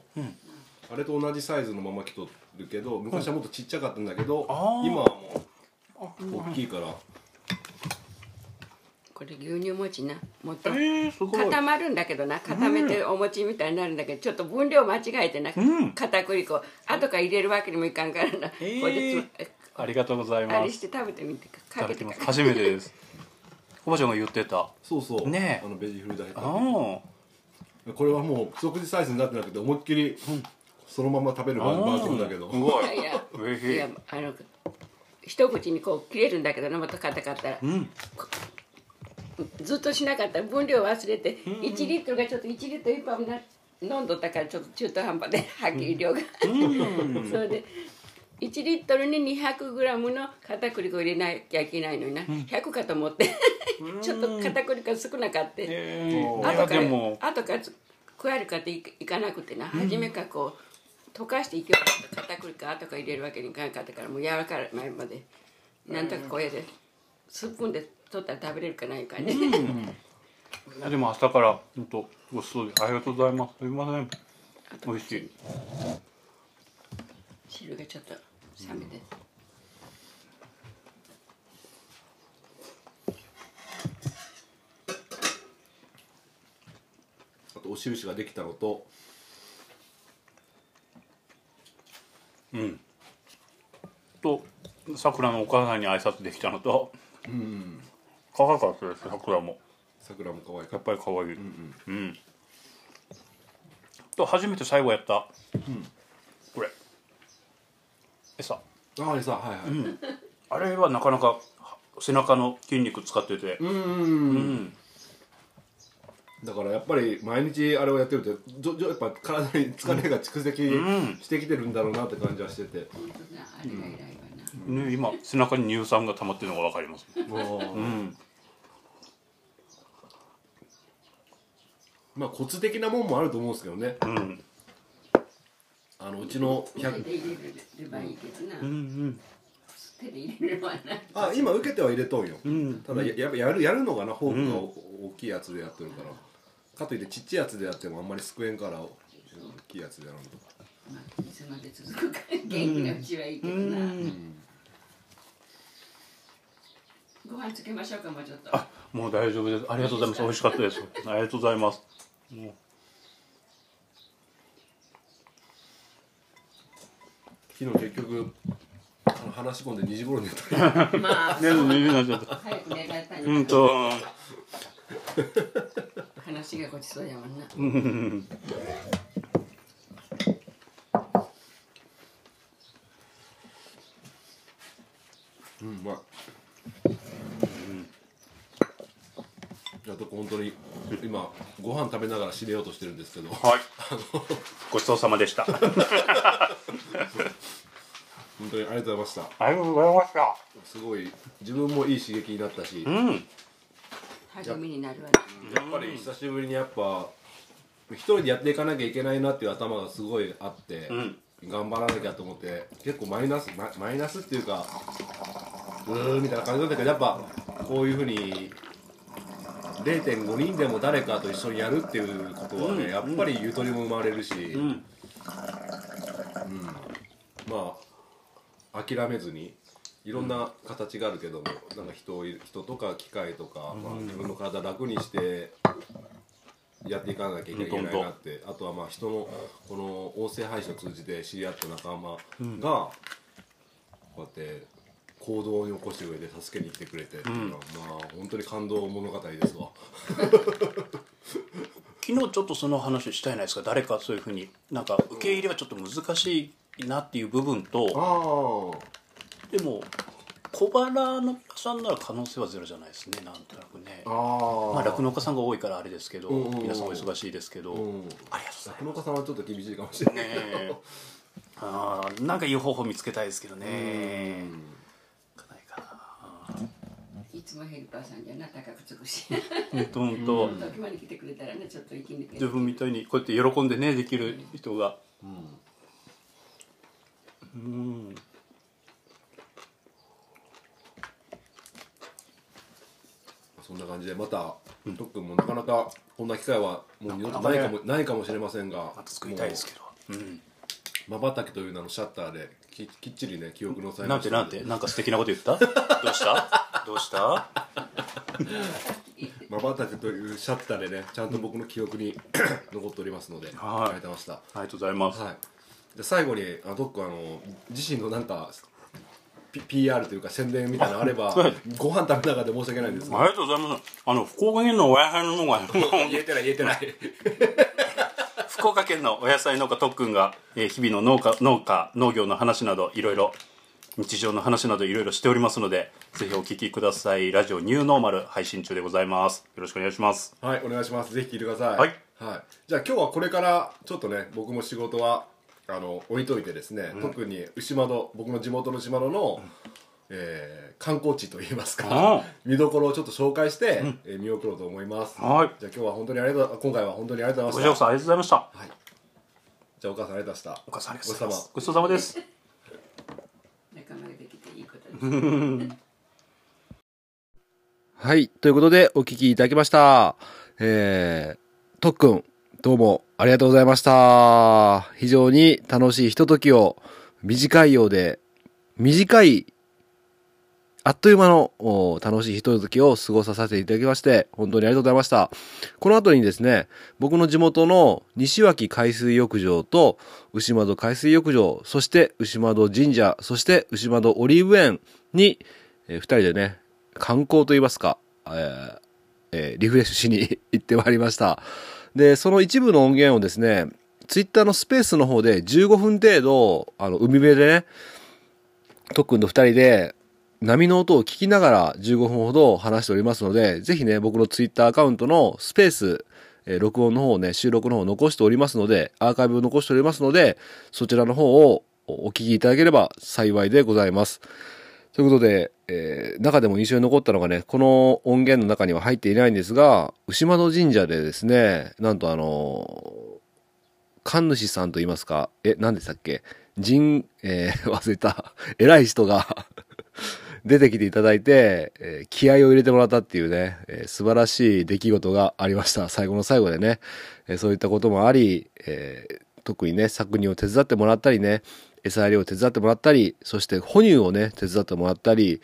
あれと同じサイズのまま来とるけど昔はもっとちっちゃかったんだけど、今はもう大きいから。これ牛乳餅な。もっと固まるんだけどな。固めてお餅みたいになるんだけどちょっと分量間違えてな、ん。片栗粉。後から入れるわけにもいかんからな、えー。ありがとうございあます。れして食べてみてか。けてます初めてです。コバちゃんが言ってた。そうそう。ねえ。あのベジフルダイあこれはもう不足時サイズになってなくて思いっきりそのまま食べるバージョンだけど。すごい。いやいやあの一口にこう切れるんだけどなまた硬かったら、ん。ずっとしなかったら分量忘れて、1リットルがちょっと1リットル1本な飲んどったからちょっと中途半端ではっきり量が、それで1リットルに 200g の片栗粉入れなきゃいけないのにな、100かと思って。ちょっと片栗粉少なかって、えー、後から後から加えるかっていいかなくてな、初めからこう溶かしていけば片栗粉後から入れるわけにいかなかったからもう柔らかい前まで。なんとかこうやってスプーンで取ったら食べれるかないかね、いやでも朝から本当ごちそうでありがとうございます。すみません。美味しい。汁がちょっと冷めて、あとお印ができたのとうん。と桜のお母さんに挨拶できたのとうん。可愛かったです桜も。桜も可愛かやっっぱり可愛い。うん、と初めて最後やった、これ。餌。たああれさはいはい。あれはなかなか背中の筋肉使ってて。うんうんうん。うんだからやっぱり毎日あれをやってるとじょじょやっぱ体に疲れが蓄積ん。してきてるんだろうなって感じはしてて、本当だあれが偉いわな、ね、今背中に乳酸が溜まってるのが分かります。もううん。まあコツ的なもんもあると思うんですけどね。うん。あのうちの手100で入れればいいけどな、うんうん。手で入れればな。あ今受けては入れとんよ、ん。ただやややるやるのがなフォークがお大きいやつでやってるから、かといってちっちゃいやつでやってもあんまりすくえんから大きいやつでやらんとまあ、いつまで続くか元気なうちはいいけどな、ご飯つけましょうかもうちょっと。あもう大丈夫です。ありがとうございます。美味しかったです。ありがとうございます。もう。昨日結局話し込んで2時頃に寝た。まあ。ねねねなっちゃった早く寝られたうんと話がごちそうやもんな。うんうん。まああと本当に今ご飯食食べながら締めようとしてるんですけど、はい。ごちそうさまでした。本当にありがとうございました。ありがとうございました。すごい自分もいい刺激になったし、うん励みになるわね。やっぱり久しぶりにやっぱ一人でやっていかなきゃいけないなっていう頭がすごいあって、うん。頑張らなきゃと思って結構マイナスママイナスっていうかうーんみたいな感じなんだけどやっぱこういうふうに0.5人でも誰かと一緒にやるっていうことはね、うん。やっぱりゆとりも生まれるし、うん。まあ諦めずにいろんな形があるけども、なんか人人とか機械とか、まあ、自分の体楽にしてやっていかなきゃいけないなって、あとはまあ人のこの音声配信を通じて知り合った仲間が、こうやって行動に起こしてくれて助けに来てくれてっていうのは、まあ本当に感動物語ですわ。昨日ちょっとその話したいないですか？誰かそういうふうに。なんか受け入れはちょっと難しいなっていう部分とあでも小腹の皆さんなら可能性はゼロじゃないですねなんとなくね。あああまあ酪農家さんが多いからあれですけど、うんうんうん。皆さんお忙しいですけど、うんありがとうござい酪農家さんはちょっと厳しいかもしれない。ますねえ。あーなんかいい方法見つけたいですけどね。かないかな。いつもヘルパーさんじゃな高くつくし。本当本当。時まで来てくれたらねちょっと息抜け自分みたいにこうやって喜んでねできる人が。うんそんな感じでまた、とっくんもなかなかこんな機会はもう二度とないかもないかもしれませんがまた作りたいですけど。うん。まばたきという名のシャッターでききっちりね記憶のされなんてなんて？なんか素敵なこと言った？どうした？どうした？まばたきというシャッターでねちゃんと僕の記憶に 残っておりますので、はい。ありがとうございます、はい。で最後にあとっくんあの自身のなんか P- PR というか宣伝みたいなのあればはいご飯食べながらで申し訳ないんですがありがとうございますあの福岡県のお野菜の農家言えてない言えてない 福岡県のお野菜農家特訓が、えー日々の農家農家農業の話などいろいろ日常の話などいろいろしておりますのでぜひお聞きくださいラジオニューノーマル配信中でございますよろしくお願いしますはい、お願いします。ぜひ聞いてください。はい。はい。じゃあ今日はこれから、ちょっとね、僕も仕事は、あの、置いといてですね、特に牛窓、僕の地元の牛窓の、えー観光地といいますあか、見どころをちょっと紹介して、えー見送ろうと思います。はいじゃあ今日は本当にありがとう、今回は本当にありがとうございました。ご視聴さんありがとうございましたはい。じゃあお母さんありがとうございました。お母さんありがとうございまごちそうさすごちそうさまです仲間ができていいことです はい。ということで、お聞きいただきました。えー、とっくん、どうもありがとうございました。非常に楽しいひとときを、短いようで、短い、あっという間の楽しいひとときを過ごさせていただきまして、本当にありがとうございました。この後にですね、僕の地元の西脇海水浴場と牛窓海水浴場、そして牛窓神社、そして牛窓オリーブ園に、えー二人でね、観光といいますか、えーえーリフレッシュしに 行ってまいりました。で、その一部の音源をですね、ツイッターのスペースの方で15分程度、あの、海辺でね、とっくんと二人で波の音を聞きながら15分ほど話しておりますので、ぜひね、僕のツイッターアカウントのスペース、えー録音の方をね、収録の方を残しておりますので、アーカイブを残しておりますので、そちらの方をお聞きいただければ幸いでございます。ということで、えー中でも印象に残ったのがね、この音源の中には入っていないんですが、牛窓神社でですね、なんとあの神主さんと言いますか、え、何でしたっけ？神、えー 忘れた、偉い人が 出てきていただいて、え気合を入れてもらったっていうね、え素晴らしい出来事がありました。最後の最後でね、えそういったこともあり、え特にね、搾乳を手伝ってもらったりね、餌やりを手伝ってもらったり、そして哺乳をね、手伝ってもらったり、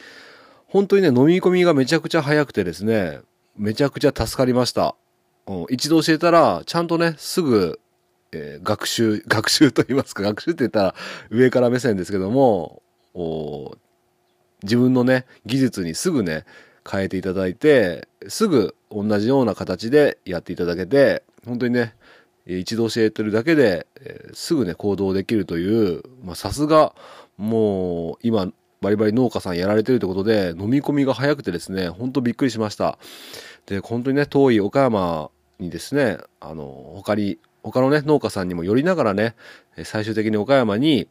本当にね、飲み込みがめちゃくちゃ早くてですね、めちゃくちゃ助かりました。うん、一度教えたら、ちゃんとね、すぐ、えー学習、学習と言いますか、学習って言ったら上から目線ですけども、お自分のね、技術にすぐね、変えていただいて、すぐ同じような形でやっていただけて、本当にね、一度教えてるだけで、えーすぐね、行動できるという、まあ、さすが、もう、今、バリバリ農家さんやられてるということで、飲み込みが早くてですね、本当びっくりしました。で、本当にね、遠い岡山、にですね、あの、他に、他のね、農家さんにも寄りながらね、最終的に岡山に、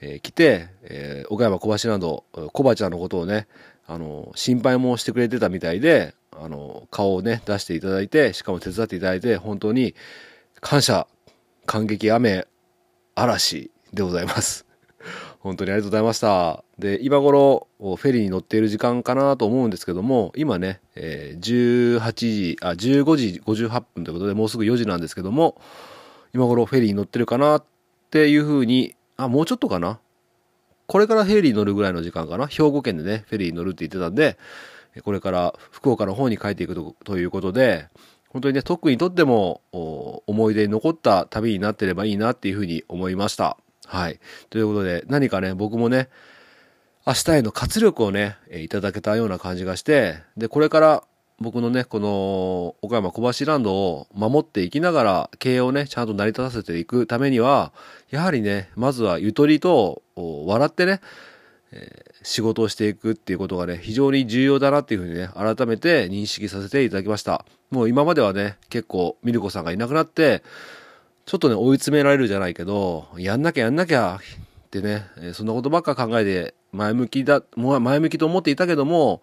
えー、来て、えー、岡山小橋など、小葉ちゃんのことをね、あの、心配もしてくれてたみたいで、あの、顔をね、出していただいて、しかも手伝っていただいて、本当に感謝、感激、雨、嵐でございます。本当にありがとうございました。で、今頃、フェリーに乗っている時間かなと思うんですけども、今ね、えー、18時、あ、15時58分ということで、もうすぐ4時なんですけども、今頃フェリーに乗ってるかなっていうふうに、あ、もうちょっとかな？これからフェリーに乗るぐらいの時間かな？兵庫県でね、フェリーに乗るって言ってたんで、これから福岡の方に帰っていくということで、本当にね、特にとっても思い出に残った旅になってればいいなっていうふうに思いました。はい。ということで、何かね、僕もね、明日への活力をね、いただけたような感じがして、で、これから僕のね、この岡山小橋ランドを守っていきながら経営をね、ちゃんと成り立たせていくためには、やはりね、まずはゆとりと笑ってね、え、仕事をしていくっていうことがね、非常に重要だなっていうふうにね、改めて認識させていただきました。もう今まではね、結構ミルコさんがいなくなって、ちょっとね、追い詰められるじゃないけど、やんなきゃやんなきゃってね、そんなことばっか考えて、前向きだ、前向きと思っていたけども、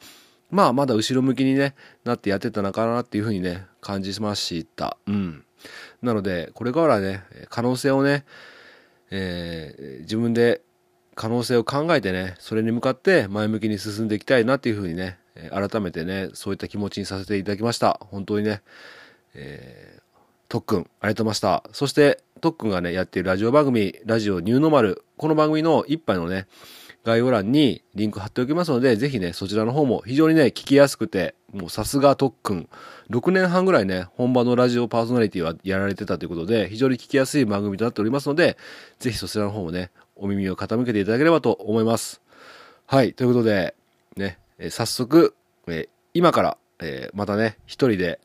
まあ、まだ後ろ向きにね、なってやってたのかなっていうふうにね、感じました。うん。なので、これからね、可能性をね、えー、自分で可能性を考えてね、それに向かって前向きに進んでいきたいなっていうふうにね、改めてね、そういった気持ちにさせていただきました。本当にね、えー、特訓、ありがとうございました。そして、特訓がね、やっているラジオ番組、ラジオニューノーマル、この番組の一杯のね、概要欄にリンク貼っておきますので、ぜひね、そちらの方も非常にね、聞きやすくて、もうさすが特訓。6年半ぐらいね、本場のラジオパーソナリティはやられてたということで、非常に聞きやすい番組となっておりますので、ぜひそちらの方もね、お耳を傾けていただければと思います。はい、ということで、ね、えー、早速、えー、今から、えー、またね、一人で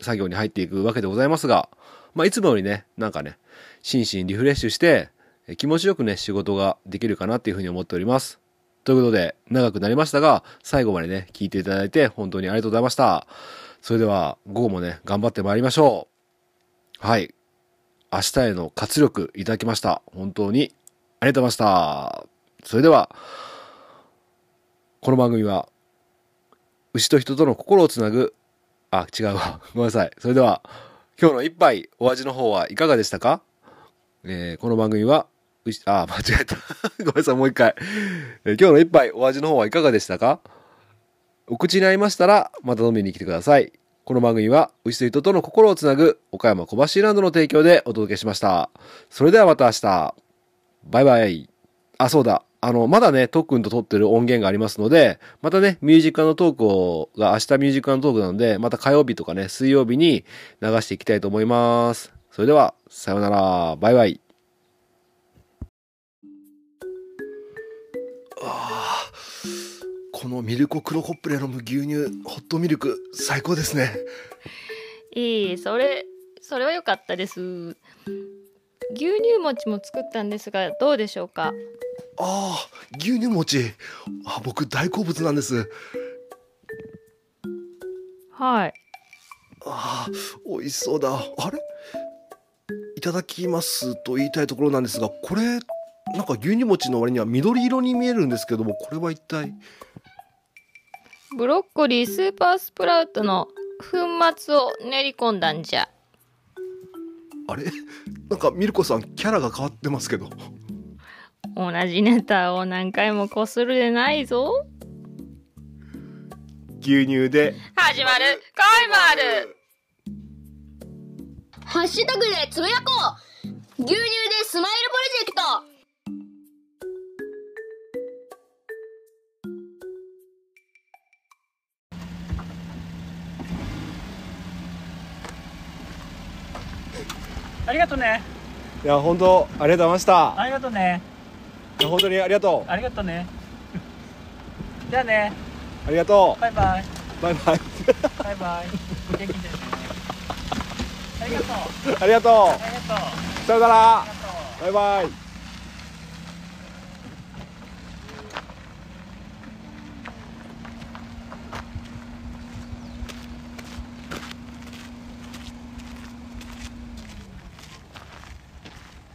作業に入っていくわけでございますが、まあ、いつもよりね、なんかね、心身リフレッシュしてえ、気持ちよくね、仕事ができるかなっていうふうに思っております。ということで、長くなりましたが、最後までね、聞いていただいて本当にありがとうございました。それでは、午後もね、頑張ってまいりましょう。はい。明日への活力いただきました。本当にありがとうございました。それでは、この番組は、牛と人との心をつなぐ、あ、違うわ。ごめんなさい。それでは、今日の一杯、お味の方はいかがでしたか？えー、この番組は、牛、あ、間違えた。ごめんなさい、もう一回。えー、今日の一杯、お味の方はいかがでしたか？お口に合いましたら、また飲みに来てください。この番組は、牛と人との心をつなぐ、岡山小橋ランドの提供でお届けしました。それではまた明日。バイバイ。あ、そうだ。あの、まだね、特訓と撮ってる音源がありますので、またね、ミュージックのトークを、が明日ミュージックのトークなので、また火曜日とかね、水曜日に流していきたいと思います。それでは、さようなら。バイバイ。ああ、このミルコクロコップで飲む牛乳、ホットミルク、最高ですね。いい、それ、それは良かったです。牛乳餅も作ったんですがどうでしょうか？ああ牛乳餅。あ僕大好物なんです。はい。ああ美味しそうだ。あれ？いただきますと言いたいところなんですがこれなんか牛乳餅の割には緑色に見えるんですけどもこれは一体？ブロッコリースーパースプラウトの粉末を練り込んだんじゃあれ？なんかミルコさんキャラが変わってますけど。同じネタを何回もこするでないぞ。牛乳で。始まる。恋もあるハッシュタグでつぶやこう。牛乳でスマイルプロジェクトありがとうね。いや本当ありがとうございました。ありがとうね。いや本当にありがとう。ありがとうね。じゃあね。ありがとう。バイバイ。バイバイ。バイバイ。元気でね。ありがとう。ありがとう。ありがとう。さよなら。バイバイ